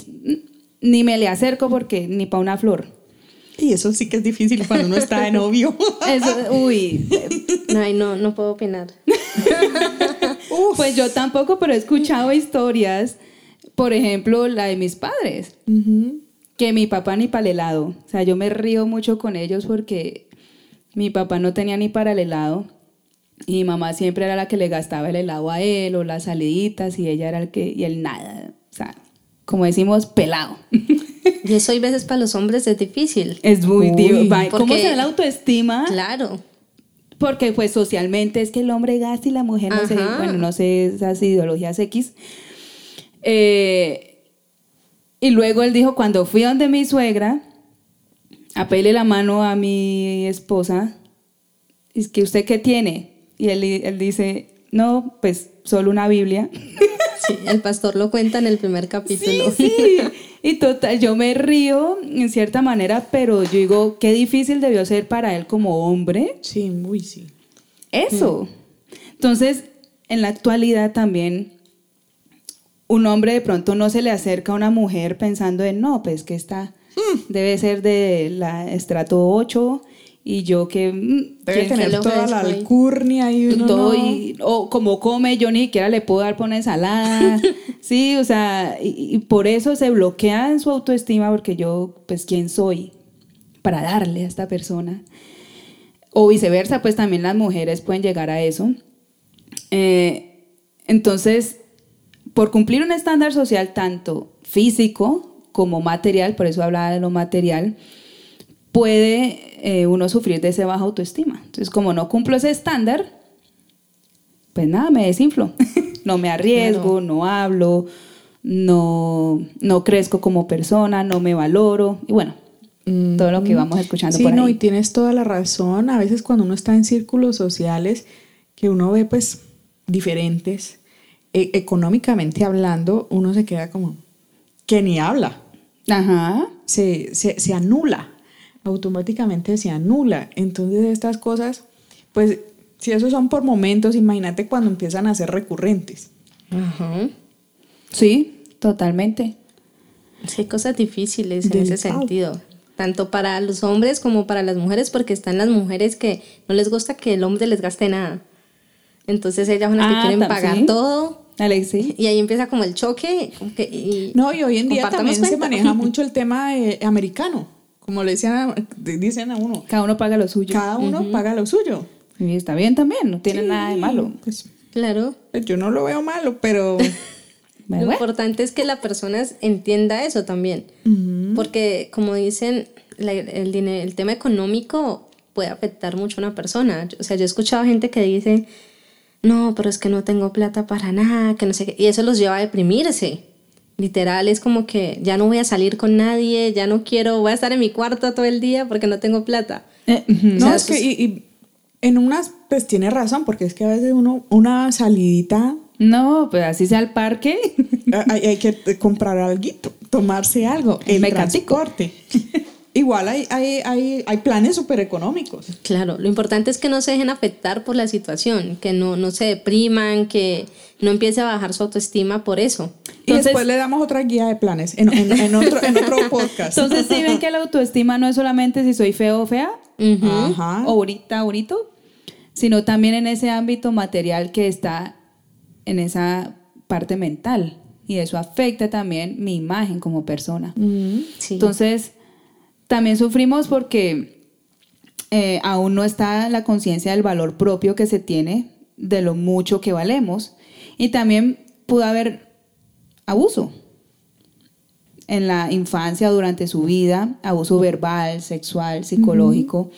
ni me le acerco porque ni para una flor. Y eso sí que es difícil cuando uno está de novio. (laughs) Eso, uy, Ay, no, no puedo opinar. (laughs) pues yo tampoco, pero he escuchado historias, por ejemplo, la de mis padres. Ujú. Que mi papá ni para el helado. O sea, yo me río mucho con ellos porque mi papá no tenía ni para el helado y mi mamá siempre era la que le gastaba el helado a él o las saliditas y ella era el que, y él nada. O sea, como decimos, pelado. Y eso hay veces para los hombres es difícil. Es muy... Va, ¿Cómo se ve la autoestima? Claro. Porque pues socialmente es que el hombre gasta y la mujer no sé, bueno, no sé esas ideologías X. Eh, y luego él dijo, cuando fui donde mi suegra, a pedirle la mano a mi esposa, es que usted qué tiene? Y él, él dice, no, pues solo una Biblia. (laughs) Sí, el pastor lo cuenta en el primer capítulo. Sí, y total, yo me río en cierta manera, pero yo digo, qué difícil debió ser para él como hombre Sí, muy sí. eso. Entonces, en la actualidad también, un hombre de pronto no se le acerca a una mujer pensando en, no, pues que esta debe ser de la estrato 8 y yo que... mm, Debe ¿quién tener toda la alcurnia y uno todo no. y- o como come, yo ni siquiera le puedo dar por una ensalada. (laughs) sí, o sea, y, y por eso se bloquea en su autoestima porque yo, pues, ¿quién soy para darle a esta persona? O viceversa, pues también las mujeres pueden llegar a eso. Eh, entonces, por cumplir un estándar social tanto físico como material, por eso hablaba de lo material, puede eh, uno sufrir de esa baja autoestima. Entonces, como no cumplo ese estándar, pues nada, me desinflo. (laughs) no me arriesgo, no hablo, no, no crezco como persona, no me valoro. Y bueno, todo lo que vamos escuchando Sí, por ahí. no, y tienes toda la razón. A veces cuando uno está en círculos sociales, que uno ve pues diferentes, e- económicamente hablando, uno se queda como que ni habla. Ajá. Se, se, se anula. Automáticamente se anula. Entonces estas cosas, pues si esos son por momentos, imagínate cuando empiezan a ser recurrentes. Ajá. Sí, totalmente. Sí, hay cosas difíciles en Del ese sentido. Tanto para los hombres como para las mujeres, porque están las mujeres que no les gusta que el hombre les gaste nada. Entonces ellas son las que Ah, quieren pagar sí. todo. Alexi. Y ahí empieza como el choque. como que- y No, y hoy en día también se cuenta. maneja mucho el tema eh, americano. Como le decían a, dicen a uno, Cada uno paga lo suyo. cada uno paga lo suyo. Y está bien también, no tiene Sí, nada de malo. Pues, Claro. pues yo no lo veo malo, pero (laughs) Lo bueno. importante es que la persona entienda eso también. Porque, como dicen, la- el, el tema económico puede afectar mucho a una persona. O sea, yo he escuchado gente que dice, no, pero es que no tengo plata para nada, que no sé qué. Y eso los lleva a deprimirse. Literal, es como que ya no voy a salir con nadie, ya no quiero, voy a estar en mi cuarto todo el día porque no tengo plata. Eh, no, sea, es que y, y en unas, pues tiene razón, porque es que a veces uno, una salidita, No, pues así sea al parque. (laughs) hay, hay que comprar algo, tomarse algo, el Mecatico. transporte. (laughs) Igual hay, hay, hay, hay planes súper económicos. Claro, lo importante es que no se dejen afectar por la situación, que no, no se depriman, que no empiece a bajar su autoestima por eso. Y Entonces- después le damos otra guía de planes en, en- en otro, en otro (laughs) podcast. Entonces, si ven que la autoestima no es solamente si soy feo o fea. Ajá. o bonita, bonito, sino también en ese ámbito material que está en esa parte mental. Y eso afecta también mi imagen como persona. Sí. Entonces, también sufrimos porque eh, aún no está la conciencia del valor propio que se tiene de lo mucho que valemos. Y también pudo haber abuso en la infancia, durante su vida, abuso verbal, sexual, psicológico.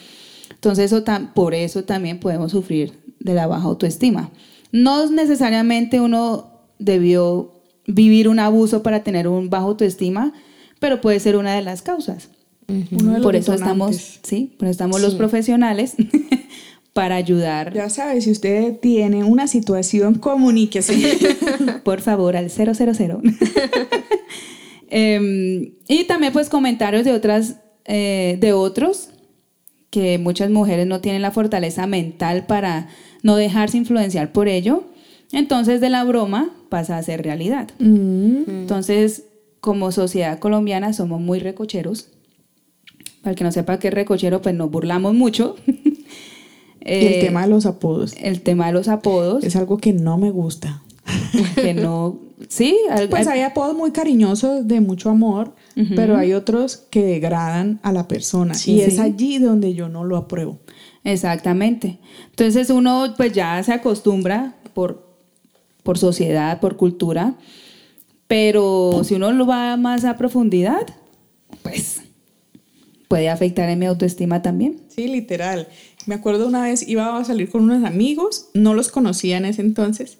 Entonces, eso por eso también podemos sufrir de la baja autoestima. No necesariamente uno debió vivir un abuso para tener un bajo autoestima, pero puede ser una de las causas. Uno de los Por eso estamos, sí, por eso estamos los profesionales (laughs) para ayudar, Ya sabe, si usted tiene una situación, comuníquese. (laughs) por favor, al 000. (laughs) Em, y también pues comentarios de otras, eh, de otros, que muchas mujeres no tienen la fortaleza mental para no dejarse influenciar por ello. Entonces de la broma pasa a ser realidad. Mm. Entonces, como sociedad colombiana somos muy recocheros. Para el que no sepa qué es recochero, pues nos burlamos mucho. (laughs) Y el tema de los apodos el tema de los apodos, es algo que no me gusta. (laughs) que no, sí, al- Pues hay apodos muy cariñosos de mucho amor, pero hay otros que degradan a la persona. Sí, y es allí donde yo no lo apruebo. exactamente. Entonces uno pues ya se acostumbra por, por sociedad, por cultura, pero si uno lo va más a profundidad, pues puede afectar en mi autoestima también. Sí, literal. Me acuerdo una vez iba a salir con unos amigos, no los conocía en ese entonces,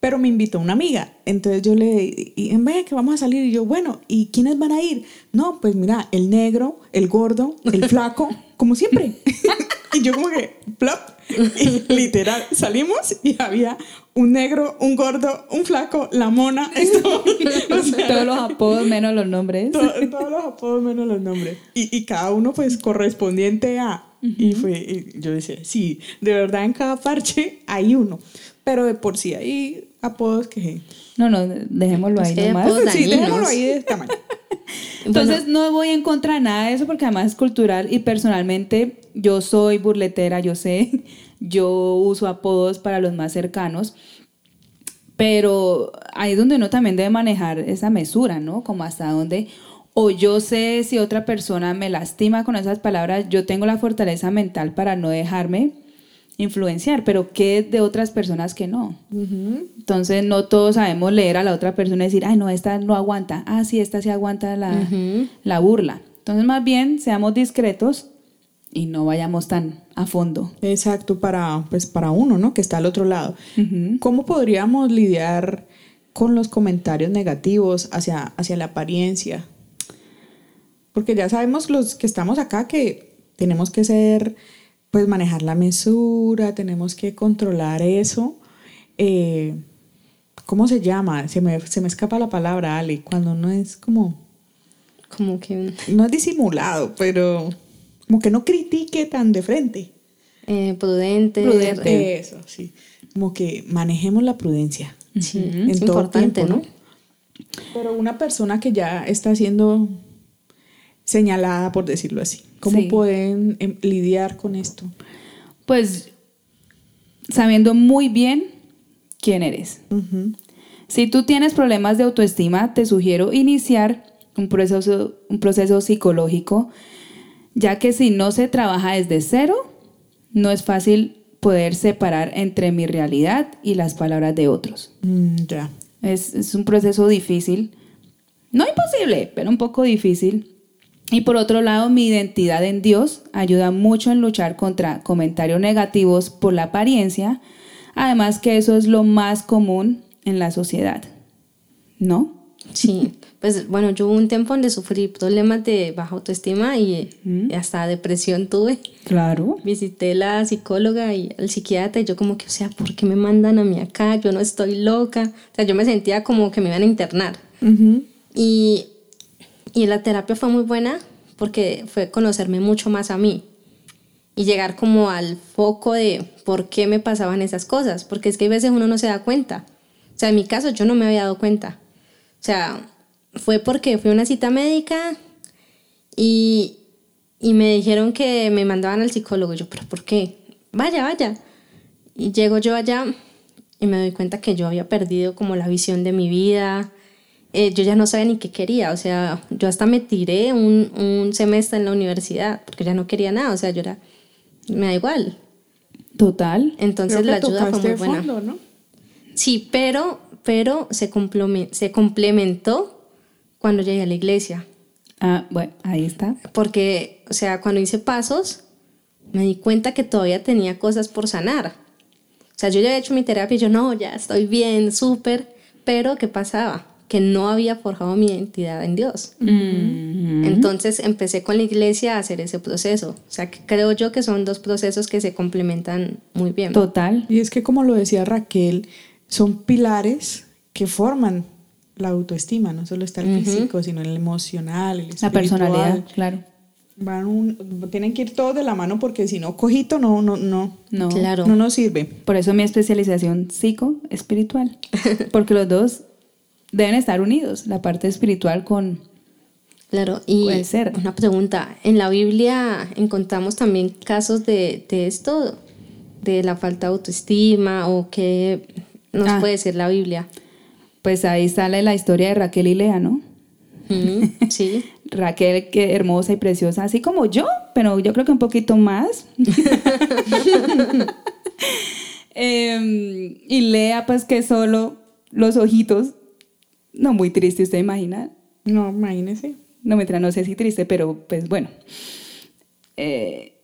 pero me invitó una amiga. Entonces yo le y ve que vamos a salir y yo, bueno, ¿y quiénes van a ir? No, pues mira, el negro, el gordo, el flaco, como siempre. (laughs) (laughs) y yo como que, plop, y literal, salimos y había un negro, un gordo, un flaco, la mona, (laughs) esto, o (laughs) sea, Todos los apodos menos los nombres. to- todos los apodos menos los nombres. Y, y cada uno pues correspondiente a... Y fue, y yo decía, sí, de verdad en cada parche hay uno. Pero de por sí hay apodos que... No, no, dejémoslo ahí hay nomás. Sí, dejémoslo ahí de este tamaño. Entonces no voy en contra de nada de eso porque además es cultural y personalmente yo soy burletera, yo sé, (laughs) yo uso apodos para los más cercanos, pero ahí es donde uno también debe manejar esa mesura, ¿no? Como hasta dónde, o yo sé si otra persona me lastima con esas palabras, yo tengo la fortaleza mental para no dejarme influenciar, pero ¿qué de otras personas que no? Entonces no todos sabemos leer a la otra persona y decir, ay, no, esta no aguanta, ah, sí, esta sí aguanta la, la burla. Entonces más bien seamos discretos y no vayamos tan a fondo. Exacto, para, pues para uno, ¿no? Que está al otro lado. ¿Cómo podríamos lidiar con los comentarios negativos hacia, hacia la apariencia? Porque ya sabemos los que estamos acá que tenemos que ser, pues manejar la mesura, tenemos que controlar eso. Eh, ¿Cómo se llama? Se me, se me escapa la palabra, Ali, cuando no es como, Como que no es disimulado, pero como que no critique tan de frente. eh, prudente. Prudente. Eso, sí. Como que manejemos la prudencia. Sí, en es todo importante, tiempo, ¿no? Pero una persona que ya está siendo señalada, por decirlo así, ¿cómo Sí. pueden em, lidiar con esto? Pues sabiendo muy bien quién eres. Si tú tienes problemas de autoestima, te sugiero iniciar un proceso, un proceso psicológico, ya que si no se trabaja desde cero, no es fácil poder separar entre mi realidad y las palabras de otros. Mm, ya. Es, es un proceso difícil, no imposible, pero un poco difícil. Y por otro lado, mi identidad en Dios ayuda mucho en luchar contra comentarios negativos por la apariencia, además que eso es lo más común en la sociedad, ¿no? Sí, pues bueno, yo hubo un tiempo donde sufrí problemas de baja autoestima y hasta depresión tuve. Claro. Visité la psicóloga y el psiquiatra y yo como que, o sea, ¿por qué me mandan a mí acá? Yo no estoy loca. O sea, yo me sentía como que me iban a internar. y, y la terapia fue muy buena porque fue conocerme mucho más a mí y llegar como al foco de por qué me pasaban esas cosas, porque es que a veces uno no se da cuenta. O sea, en mi caso yo no me había dado cuenta. O sea, fue porque fui a una cita médica y, y me dijeron que me mandaban al psicólogo. Yo, pero ¿por qué? Vaya, vaya. Y llego yo allá y me doy cuenta que yo había perdido como la visión de mi vida. Eh, yo ya no sabía ni qué quería. O sea, yo hasta me tiré un, un semestre en la universidad porque ya no quería nada. O sea, yo era, me da igual. Total. Entonces la ayuda fue muy buena. Fondo, ¿no? Sí, pero, pero se, se complementó cuando llegué a la iglesia. Ah, bueno, ahí está. Porque, o sea, cuando hice pasos, me di cuenta que todavía tenía cosas por sanar. O sea, yo ya había hecho mi terapia y yo, no, ya estoy bien, súper. Pero, ¿qué pasaba? Que no había forjado mi identidad en Dios. Entonces empecé con la iglesia a hacer ese proceso. O sea, que creo yo que son dos procesos que se complementan muy bien. Total. Y es que como lo decía Raquel, son pilares que forman la autoestima, no solo está el físico, sino el emocional, el La personalidad, claro. Van un- tienen que ir todos de la mano porque si no, cojito no, no, no, No. Claro. no nos sirve. Por eso mi especialización psico-espiritual. Porque los dos deben estar unidos, la parte espiritual con... Claro, y Puede ser. una pregunta, en la Biblia encontramos también casos de, de esto, de la falta de autoestima o qué nos Ah. puede decir la Biblia. Pues ahí sale la historia de Raquel y Lea, ¿no? Mm, (laughs) sí, Raquel, que hermosa y preciosa, así como yo, pero yo creo que un poquito más. (laughs) (laughs) Em, y Lea, pues que solo los ojitos, no muy triste, ¿usted imagina? No, imagínese. No me no sé si triste, pero pues bueno. Eh,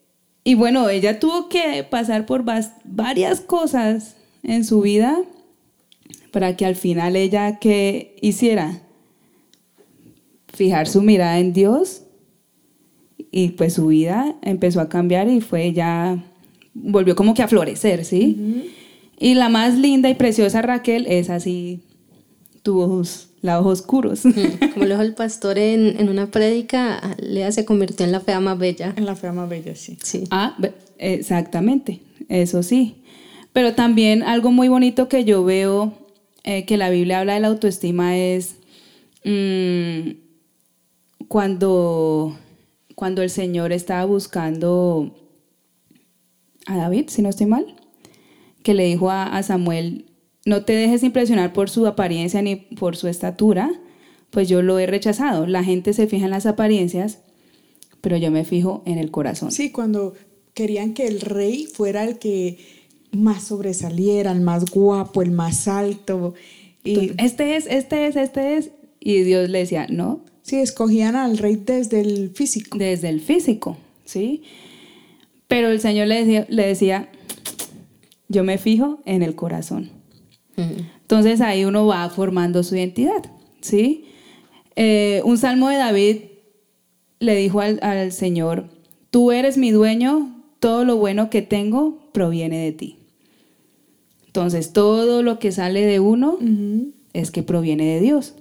y bueno, ella tuvo que pasar por varias cosas en su vida para que al final ella que hiciera fijar su mirada en Dios y pues su vida empezó a cambiar y fue ya volvió como que a florecer, ¿sí? Y la más linda y preciosa Raquel es así, tus ojos, lados oscuros. Mm, como lo dijo el pastor en, en una prédica, Lea se convirtió en la fea más bella. En la fea más bella, sí. Sí. Ah, exactamente, eso sí. Pero también algo muy bonito que yo veo eh, que la Biblia habla de la autoestima es mm, cuando, cuando el Señor estaba buscando a David, si no estoy mal, que le dijo a, a Samuel, no te dejes impresionar por su apariencia ni por su estatura, pues yo lo he rechazado. La gente se fija en las apariencias, pero yo me fijo en el corazón. Sí, cuando querían que el rey fuera el que más sobresaliera, el más guapo, el más alto. Y este es, este es, este es. Y Dios le decía, no, sí, escogían al rey desde el físico. desde el físico, ¿sí? Pero el Señor le decía, le decía, yo me fijo en el corazón. Entonces ahí uno va formando su identidad, ¿sí? Eh, un salmo de David le dijo al, al Señor, tú eres mi dueño, todo lo bueno que tengo proviene de ti. Entonces todo lo que sale de uno es que proviene de Dios.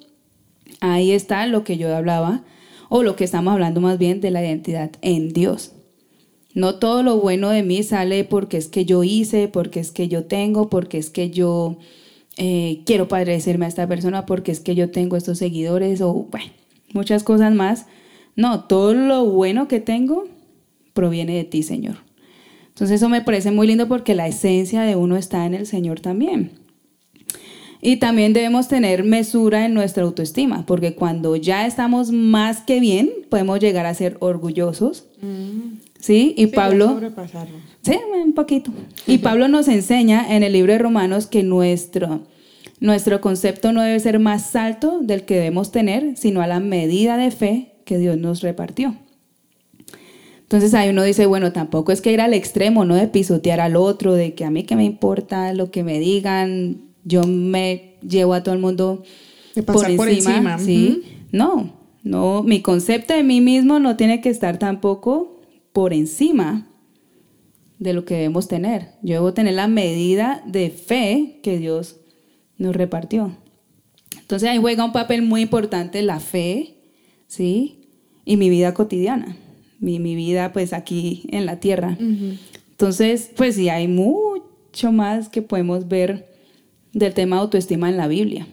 Ahí está lo que yo hablaba, o lo que estamos hablando más bien de la identidad en Dios. No todo lo bueno de mí sale porque es que yo hice, porque es que yo tengo, porque es que yo eh, quiero parecerme a esta persona, porque es que yo tengo estos seguidores, o bueno, muchas cosas más. No, todo lo bueno que tengo proviene de ti, Señor. Entonces eso me parece muy lindo porque la esencia de uno está en el Señor también. Y también debemos tener mesura en nuestra autoestima, porque cuando ya estamos más que bien, podemos llegar a ser orgullosos. Mm. ¿Sí? Y Pablo... Sí, un poquito. Y Pablo nos enseña en el libro de Romanos que nuestro, nuestro concepto no debe ser más alto del que debemos tener, sino a la medida de fe que Dios nos repartió. Entonces ahí uno dice, bueno, tampoco es que ir al extremo, ¿no? De pisotear al otro, de que a mí que me importa lo que me digan, yo me llevo a todo el mundo por encima. ¿sí? No, no, mi concepto de mí mismo no tiene que estar tampoco por encima de lo que debemos tener. Yo debo tener la medida de fe que Dios nos repartió. Entonces ahí juega un papel muy importante la fe, ¿sí? Y mi vida cotidiana, mi, vida pues aquí en la tierra. Entonces, pues sí, hay mucho más que podemos ver del tema de autoestima en la Biblia.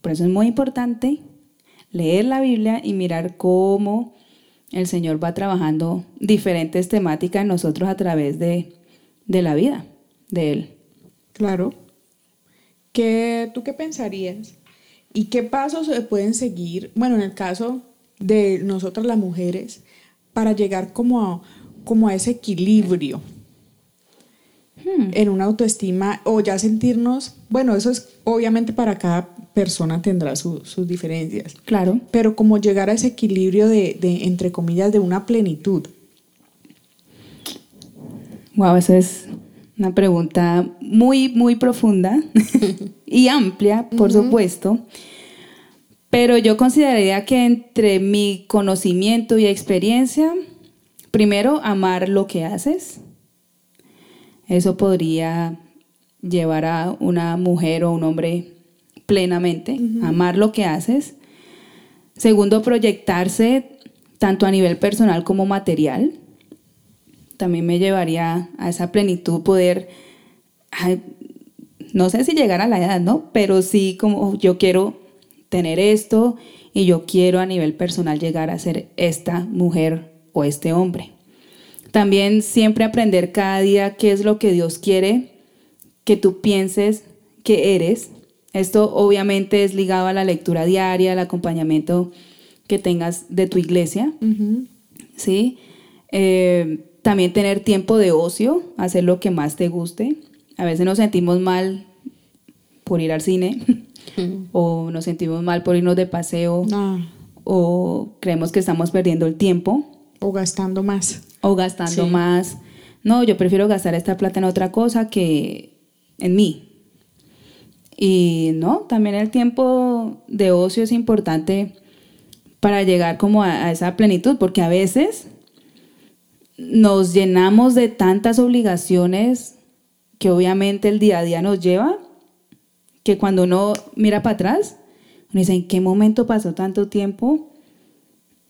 Por eso es muy importante leer la Biblia y mirar cómo el Señor va trabajando diferentes temáticas en nosotros a través de, la vida de Él. Claro. ¿Qué, ¿Tú qué pensarías? ¿Y qué pasos se pueden seguir, bueno, en el caso de nosotras las mujeres, para llegar como como a ese equilibrio? En una autoestima o ya sentirnos, bueno, eso es obviamente para cada persona tendrá sus diferencias. Claro. Pero como llegar a ese equilibrio de, entre comillas, de una plenitud. Wow, esa es una pregunta muy, muy profunda (laughs) y amplia, por supuesto. Pero yo consideraría que entre mi conocimiento y experiencia, primero, amar lo que haces eso podría llevar a una mujer o un hombre plenamente, amar lo que haces. Segundo, proyectarse tanto a nivel personal como material. También me llevaría a esa plenitud poder, no sé si llegar a la edad, ¿no? Pero sí como yo quiero tener esto y yo quiero a nivel personal llegar a ser esta mujer o este hombre. También siempre aprender cada día qué es lo que Dios quiere que tú pienses que eres. Esto obviamente es ligado a la lectura diaria, al acompañamiento que tengas de tu iglesia. ¿Sí? Eh, también tener tiempo de ocio, hacer lo que más te guste. A veces nos sentimos mal por ir al cine (laughs) o nos sentimos mal por irnos de paseo ah. o creemos que estamos perdiendo el tiempo. O gastando más o gastando más. No, yo prefiero gastar esta plata en otra cosa que en mí. Y no, también el tiempo de ocio es importante para llegar como a, esa plenitud, porque a veces nos llenamos de tantas obligaciones que obviamente el día a día nos lleva, que cuando uno mira para atrás, uno dice, ¿en qué momento pasó tanto tiempo?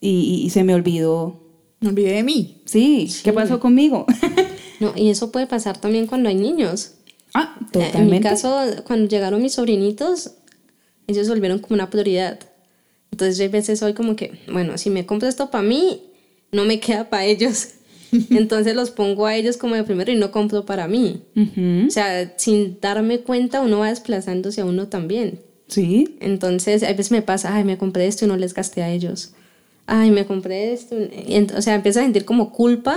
y se me olvidó me olvidé de mí. Sí, ¿qué pasó conmigo? (laughs) no, y eso puede pasar también cuando hay niños. Ah, totalmente. En mi caso, cuando llegaron mis sobrinitos, ellos se volvieron como una prioridad. Entonces yo a veces soy como que, bueno, si me compro esto para mí, no me queda para ellos. (laughs) Entonces los pongo a ellos como de primero y no compro para mí. O sea, sin darme cuenta uno va desplazándose a uno también. Sí. Entonces a veces me pasa, ay, me compré esto y no les gasté a ellos ay, me compré esto. o sea, empiezo a sentir como culpa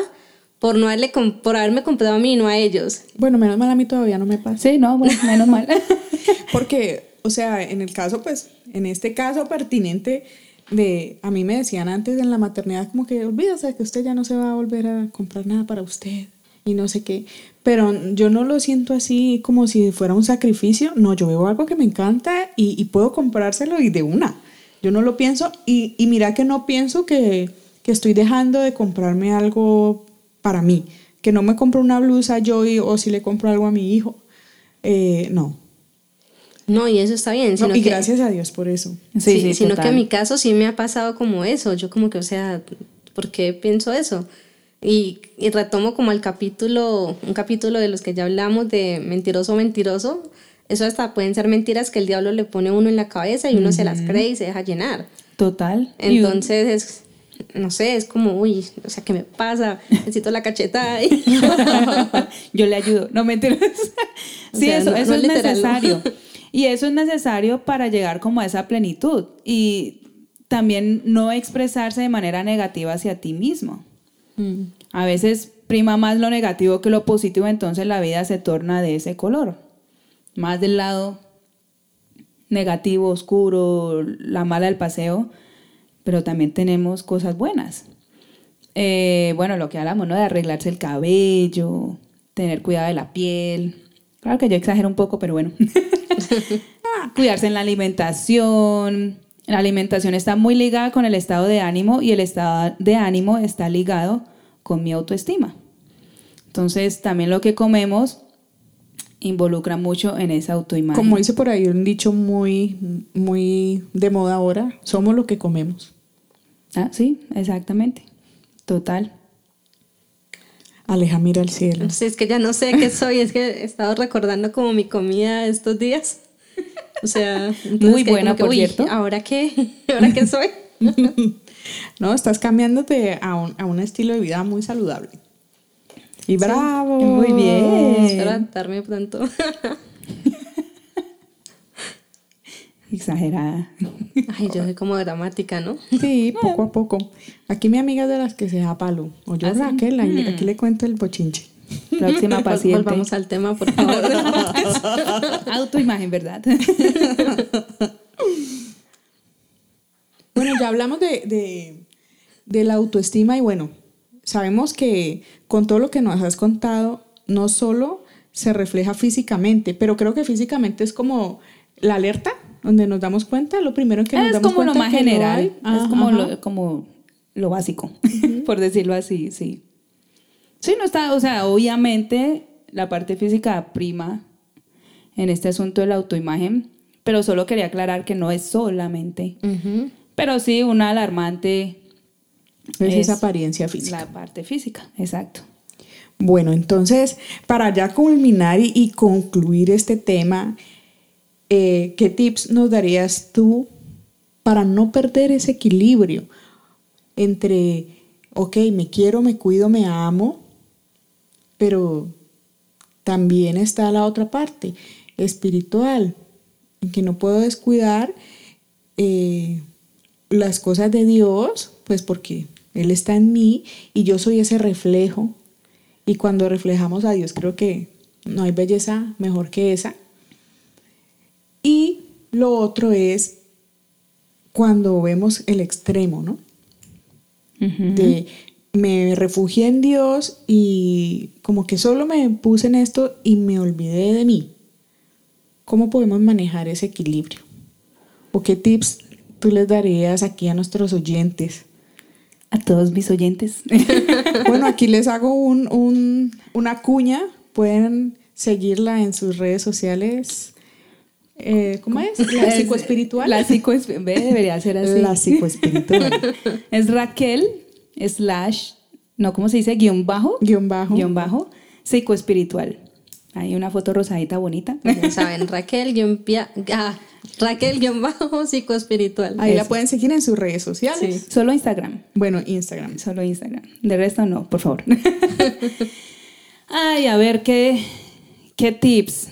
por no haberle por haberme comprado a mí y no a ellos. Bueno, menos mal a mí todavía no me pasa. Sí, no, bueno, menos mal. (laughs) Porque, o sea, en el caso, pues, en este caso pertinente de, a mí me decían antes en la maternidad como que olvídese que usted ya no se va a volver a comprar nada para usted y no sé qué. Pero yo no lo siento así como si fuera un sacrificio. No, yo veo algo que me encanta y, y puedo comprárselo y de una. Yo no lo pienso y, mira que no pienso que, estoy dejando de comprarme algo para mí, que no me compro una blusa yo o si le compro algo a mi hijo. Eh, no. No, y eso está bien. y gracias a Dios por eso. Sí, sí, sino que en mi caso sí me ha pasado como eso. Yo como que, o sea, ¿por qué pienso eso? Y, y retomo como el capítulo, un capítulo de los que ya hablamos de mentiroso, mentiroso eso hasta pueden ser mentiras que el diablo le pone a uno en la cabeza y uno se las cree y se deja llenar. Total. Entonces es... no sé, es como, uy, o sea, ¿qué me pasa? (laughs) Necesito la cachetada. (laughs) Yo le ayudo, no me. (laughs) Sí, eso, eso es necesario. Y eso es necesario para llegar como a esa plenitud y también no expresarse de manera negativa hacia ti mismo. Mm. A veces prima más lo negativo que lo positivo, entonces la vida se torna de ese color, más del lado negativo, oscuro, la mala del paseo, pero también tenemos cosas buenas. Eh, bueno, lo que hablamos, ¿no? De arreglarse el cabello, tener cuidado de la piel. Claro que yo exagero un poco, pero bueno. (laughs) Cuidarse en la alimentación. La alimentación está muy ligada con el estado de ánimo y el estado de ánimo está ligado con mi autoestima. Entonces, también lo que comemos involucra mucho en esa autoimagen. Como dice por ahí un dicho muy, muy de moda ahora, somos lo que comemos. Ah, sí, exactamente. Total. Aleja, mira al cielo. Sí, es que ya no sé qué soy, es que he estado recordando como mi comida estos días. O sea, (laughs) muy buena, por cierto. ¿Ahora qué? (laughs) ¿Ahora qué soy? (laughs) no, estás cambiándote a un, a un estilo de vida muy saludable. Y bravo. Muy bien. Espero adaptarme pronto. (laughs) Exagerada. Ay, yo soy como dramática, ¿no? Sí, poco a poco. Aquí mi amiga es de las que se da palo. O yo, ¿Ah, Raquel, aquí le cuento el bochinche. Próxima (laughs) paciente. Volvamos al tema, por favor. (laughs) Autoimagen, ¿verdad? bueno, ya hablamos de, de, de la autoestima y bueno, sabemos que con todo lo que nos has contado, no solo se refleja físicamente, pero creo que físicamente es como la alerta, donde nos damos cuenta, lo primero que nos damos cuenta. Es como lo más general, es como lo, como lo básico, (laughs) por decirlo así, sí. Sí, no está, o sea, obviamente la parte física prima en este asunto de la autoimagen, pero solo quería aclarar que no es solamente, pero sí una alarmante es, esa apariencia física. La parte física, exacto. Bueno, entonces, para ya culminar y, concluir este tema, eh, ¿qué tips nos darías tú para no perder ese equilibrio entre, ok, me quiero, me cuido, me amo, pero también está la otra parte, espiritual, en que no puedo descuidar eh, las cosas de Dios, pues porque él está en mí y yo soy ese reflejo. Y cuando reflejamos a Dios, creo que no hay belleza mejor que esa. Y lo otro es cuando vemos el extremo, ¿no? De me refugié en Dios y como que solo me puse en esto y me olvidé de mí. ¿Cómo podemos manejar ese equilibrio? ¿O qué tips tú les darías aquí a nuestros oyentes? A todos mis oyentes. (laughs) bueno, aquí les hago un, una cuña. Pueden seguirla en sus redes sociales. Eh, ¿Cómo es? La psicoespiritual. La psicoespiritual. Debería ser así. La psicoespiritual. (laughs) es Raquel slash, no, ¿cómo se dice? Guión bajo. Guión bajo. Guión bajo. Psicoespiritual. Hay una foto rosadita bonita. (laughs) saben, Raquel guion, ah, Raquel guion bajo psicoespiritual. Ahí la pueden seguir en sus redes sociales. Sí. Solo Instagram. Bueno, Instagram. Solo Instagram. De resto no, por favor. (laughs) Ay, a ver qué, qué tips.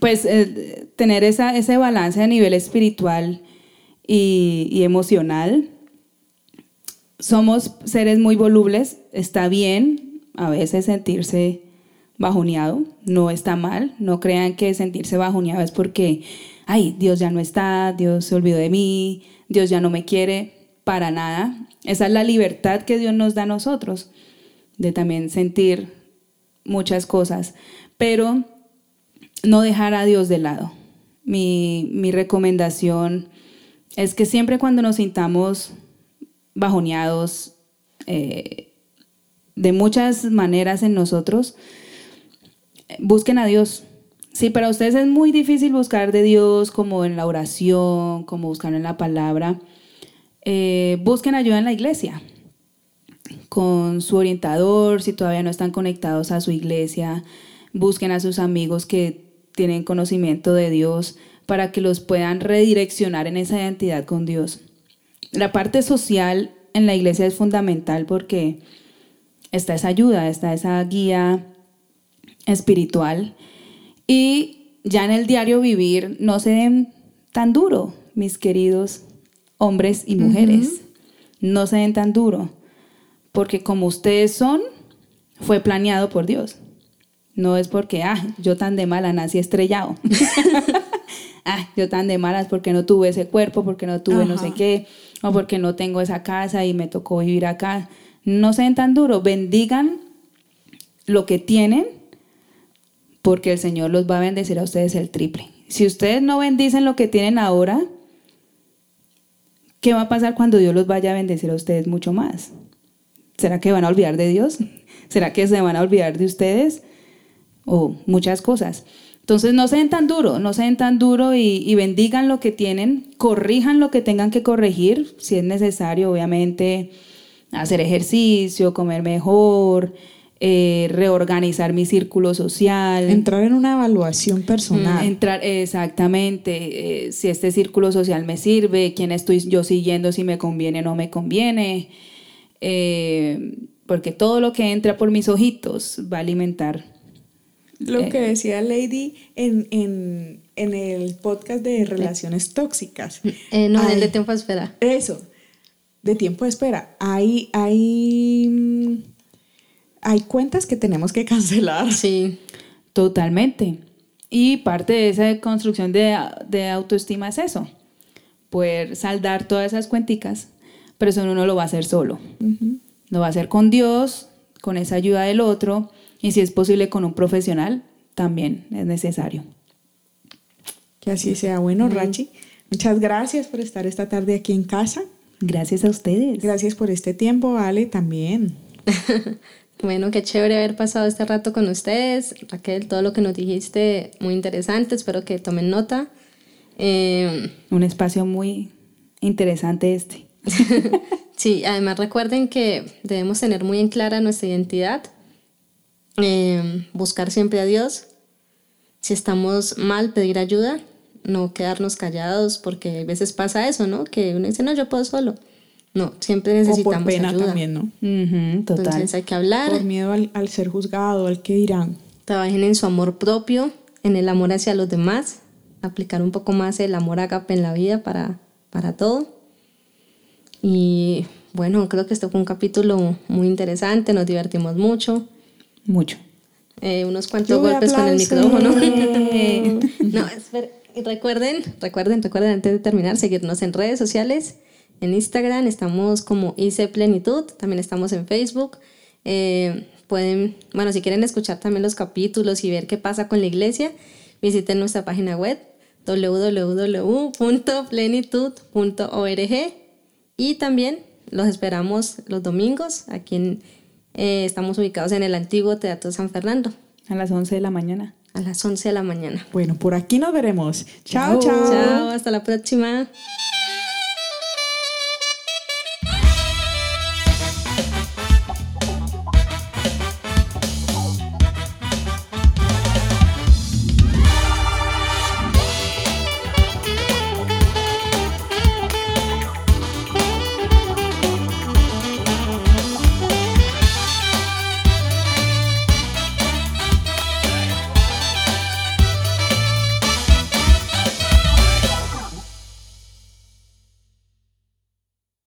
Pues eh, tener esa, ese balance a nivel espiritual y, y emocional. Somos seres muy volubles, está bien a veces sentirse bajoneado, no está mal, no crean que sentirse bajoneado es porque, ay, Dios ya no está, Dios se olvidó de mí, Dios ya no me quiere, para nada. Esa es la libertad que Dios nos da a nosotros, de también sentir muchas cosas, pero no dejar a Dios de lado. Mi, mi recomendación es que siempre cuando nos sintamos bajoneados, eh, de muchas maneras en nosotros, busquen a Dios. Si para ustedes es muy difícil buscar de Dios como en la oración, como buscar en la palabra, eh, busquen ayuda en la iglesia, con su orientador, si todavía no están conectados a su iglesia, busquen a sus amigos que tienen conocimiento de Dios para que los puedan redireccionar en esa identidad con Dios. La parte social en la iglesia es fundamental porque está esa ayuda, está esa guía espiritual. Y ya en el diario vivir no se den tan duro, mis queridos hombres y mujeres. No se den tan duro, porque como ustedes son, fue planeado por Dios. No es porque, ah, yo tan de mala nací estrellado. (laughs) ah, yo tan de malas porque no tuve ese cuerpo, porque no tuve no sé qué, o porque no tengo esa casa y me tocó vivir acá. No sean tan duros, bendigan lo que tienen, porque el Señor los va a bendecir a ustedes el triple. Si ustedes no bendicen lo que tienen ahora, ¿qué va a pasar cuando Dios los vaya a bendecir a ustedes mucho más? ¿Será que van a olvidar de Dios? (laughs) ¿Será que se van a olvidar de ustedes? O muchas cosas. Entonces no sean tan duro, no sean tan duro y, bendigan lo que tienen, corrijan lo que tengan que corregir, si es necesario, obviamente, hacer ejercicio, comer mejor, eh, reorganizar mi círculo social. Entrar en una evaluación personal. Mm, entrar, exactamente, eh, si este círculo social me sirve, quién estoy yo siguiendo, si me conviene o no me conviene. Eh, porque todo lo que entra por mis ojitos va a alimentar lo eh. que decía Lady en, el podcast de relaciones tóxicas. Eh, no, el de tiempo de espera. Eso, de tiempo de espera. Hay, hay, mm, hay cuentas que tenemos que cancelar. Sí, totalmente. Y parte de esa construcción de, autoestima es eso, poder saldar todas esas cuenticas, pero eso uno no lo va a hacer solo. Lo va a hacer con Dios, con esa ayuda del otro y si es posible con un profesional, también es necesario. Que así sea. Bueno, Rachi, muchas gracias por estar esta tarde aquí en casa. Gracias a ustedes. Gracias por este tiempo, Ale, también. (laughs) bueno, qué chévere haber pasado este rato con ustedes. Raquel, todo lo que nos dijiste, muy interesante. Espero que tomen nota. Eh, un espacio muy interesante este. (laughs) sí, además recuerden que debemos tener muy en clara nuestra identidad Em, buscar siempre a Dios. Si estamos mal, pedir ayuda, no quedarnos callados, porque a veces pasa eso, ¿no? Que uno dice, no, yo puedo solo. No, siempre necesitamos o por pena ayuda. también, ¿no? total. Entonces hay que hablar. Por miedo al, ser juzgado, al que dirán. Trabajen en su amor propio, en el amor hacia los demás, aplicar un poco más el amor agape en la vida para, para todo. Y bueno, creo que este fue un capítulo muy interesante, nos divertimos mucho. Mucho. Eh, unos cuantos golpes con el micrófono. (laughs) no, recuerden, recuerden, recuerden antes de terminar, seguirnos en redes sociales. En Instagram estamos como IC Plenitud, también estamos en Facebook. Eh, pueden, bueno, si quieren escuchar también los capítulos y ver qué pasa con la iglesia, visiten nuestra página web www.plenitud.org y también los esperamos los domingos aquí en eh, estamos ubicados en el antiguo Teatro San Fernando. A las 11 de la mañana. A las 11 de la mañana. Bueno, por aquí nos veremos. chao. Chao, chao hasta la próxima.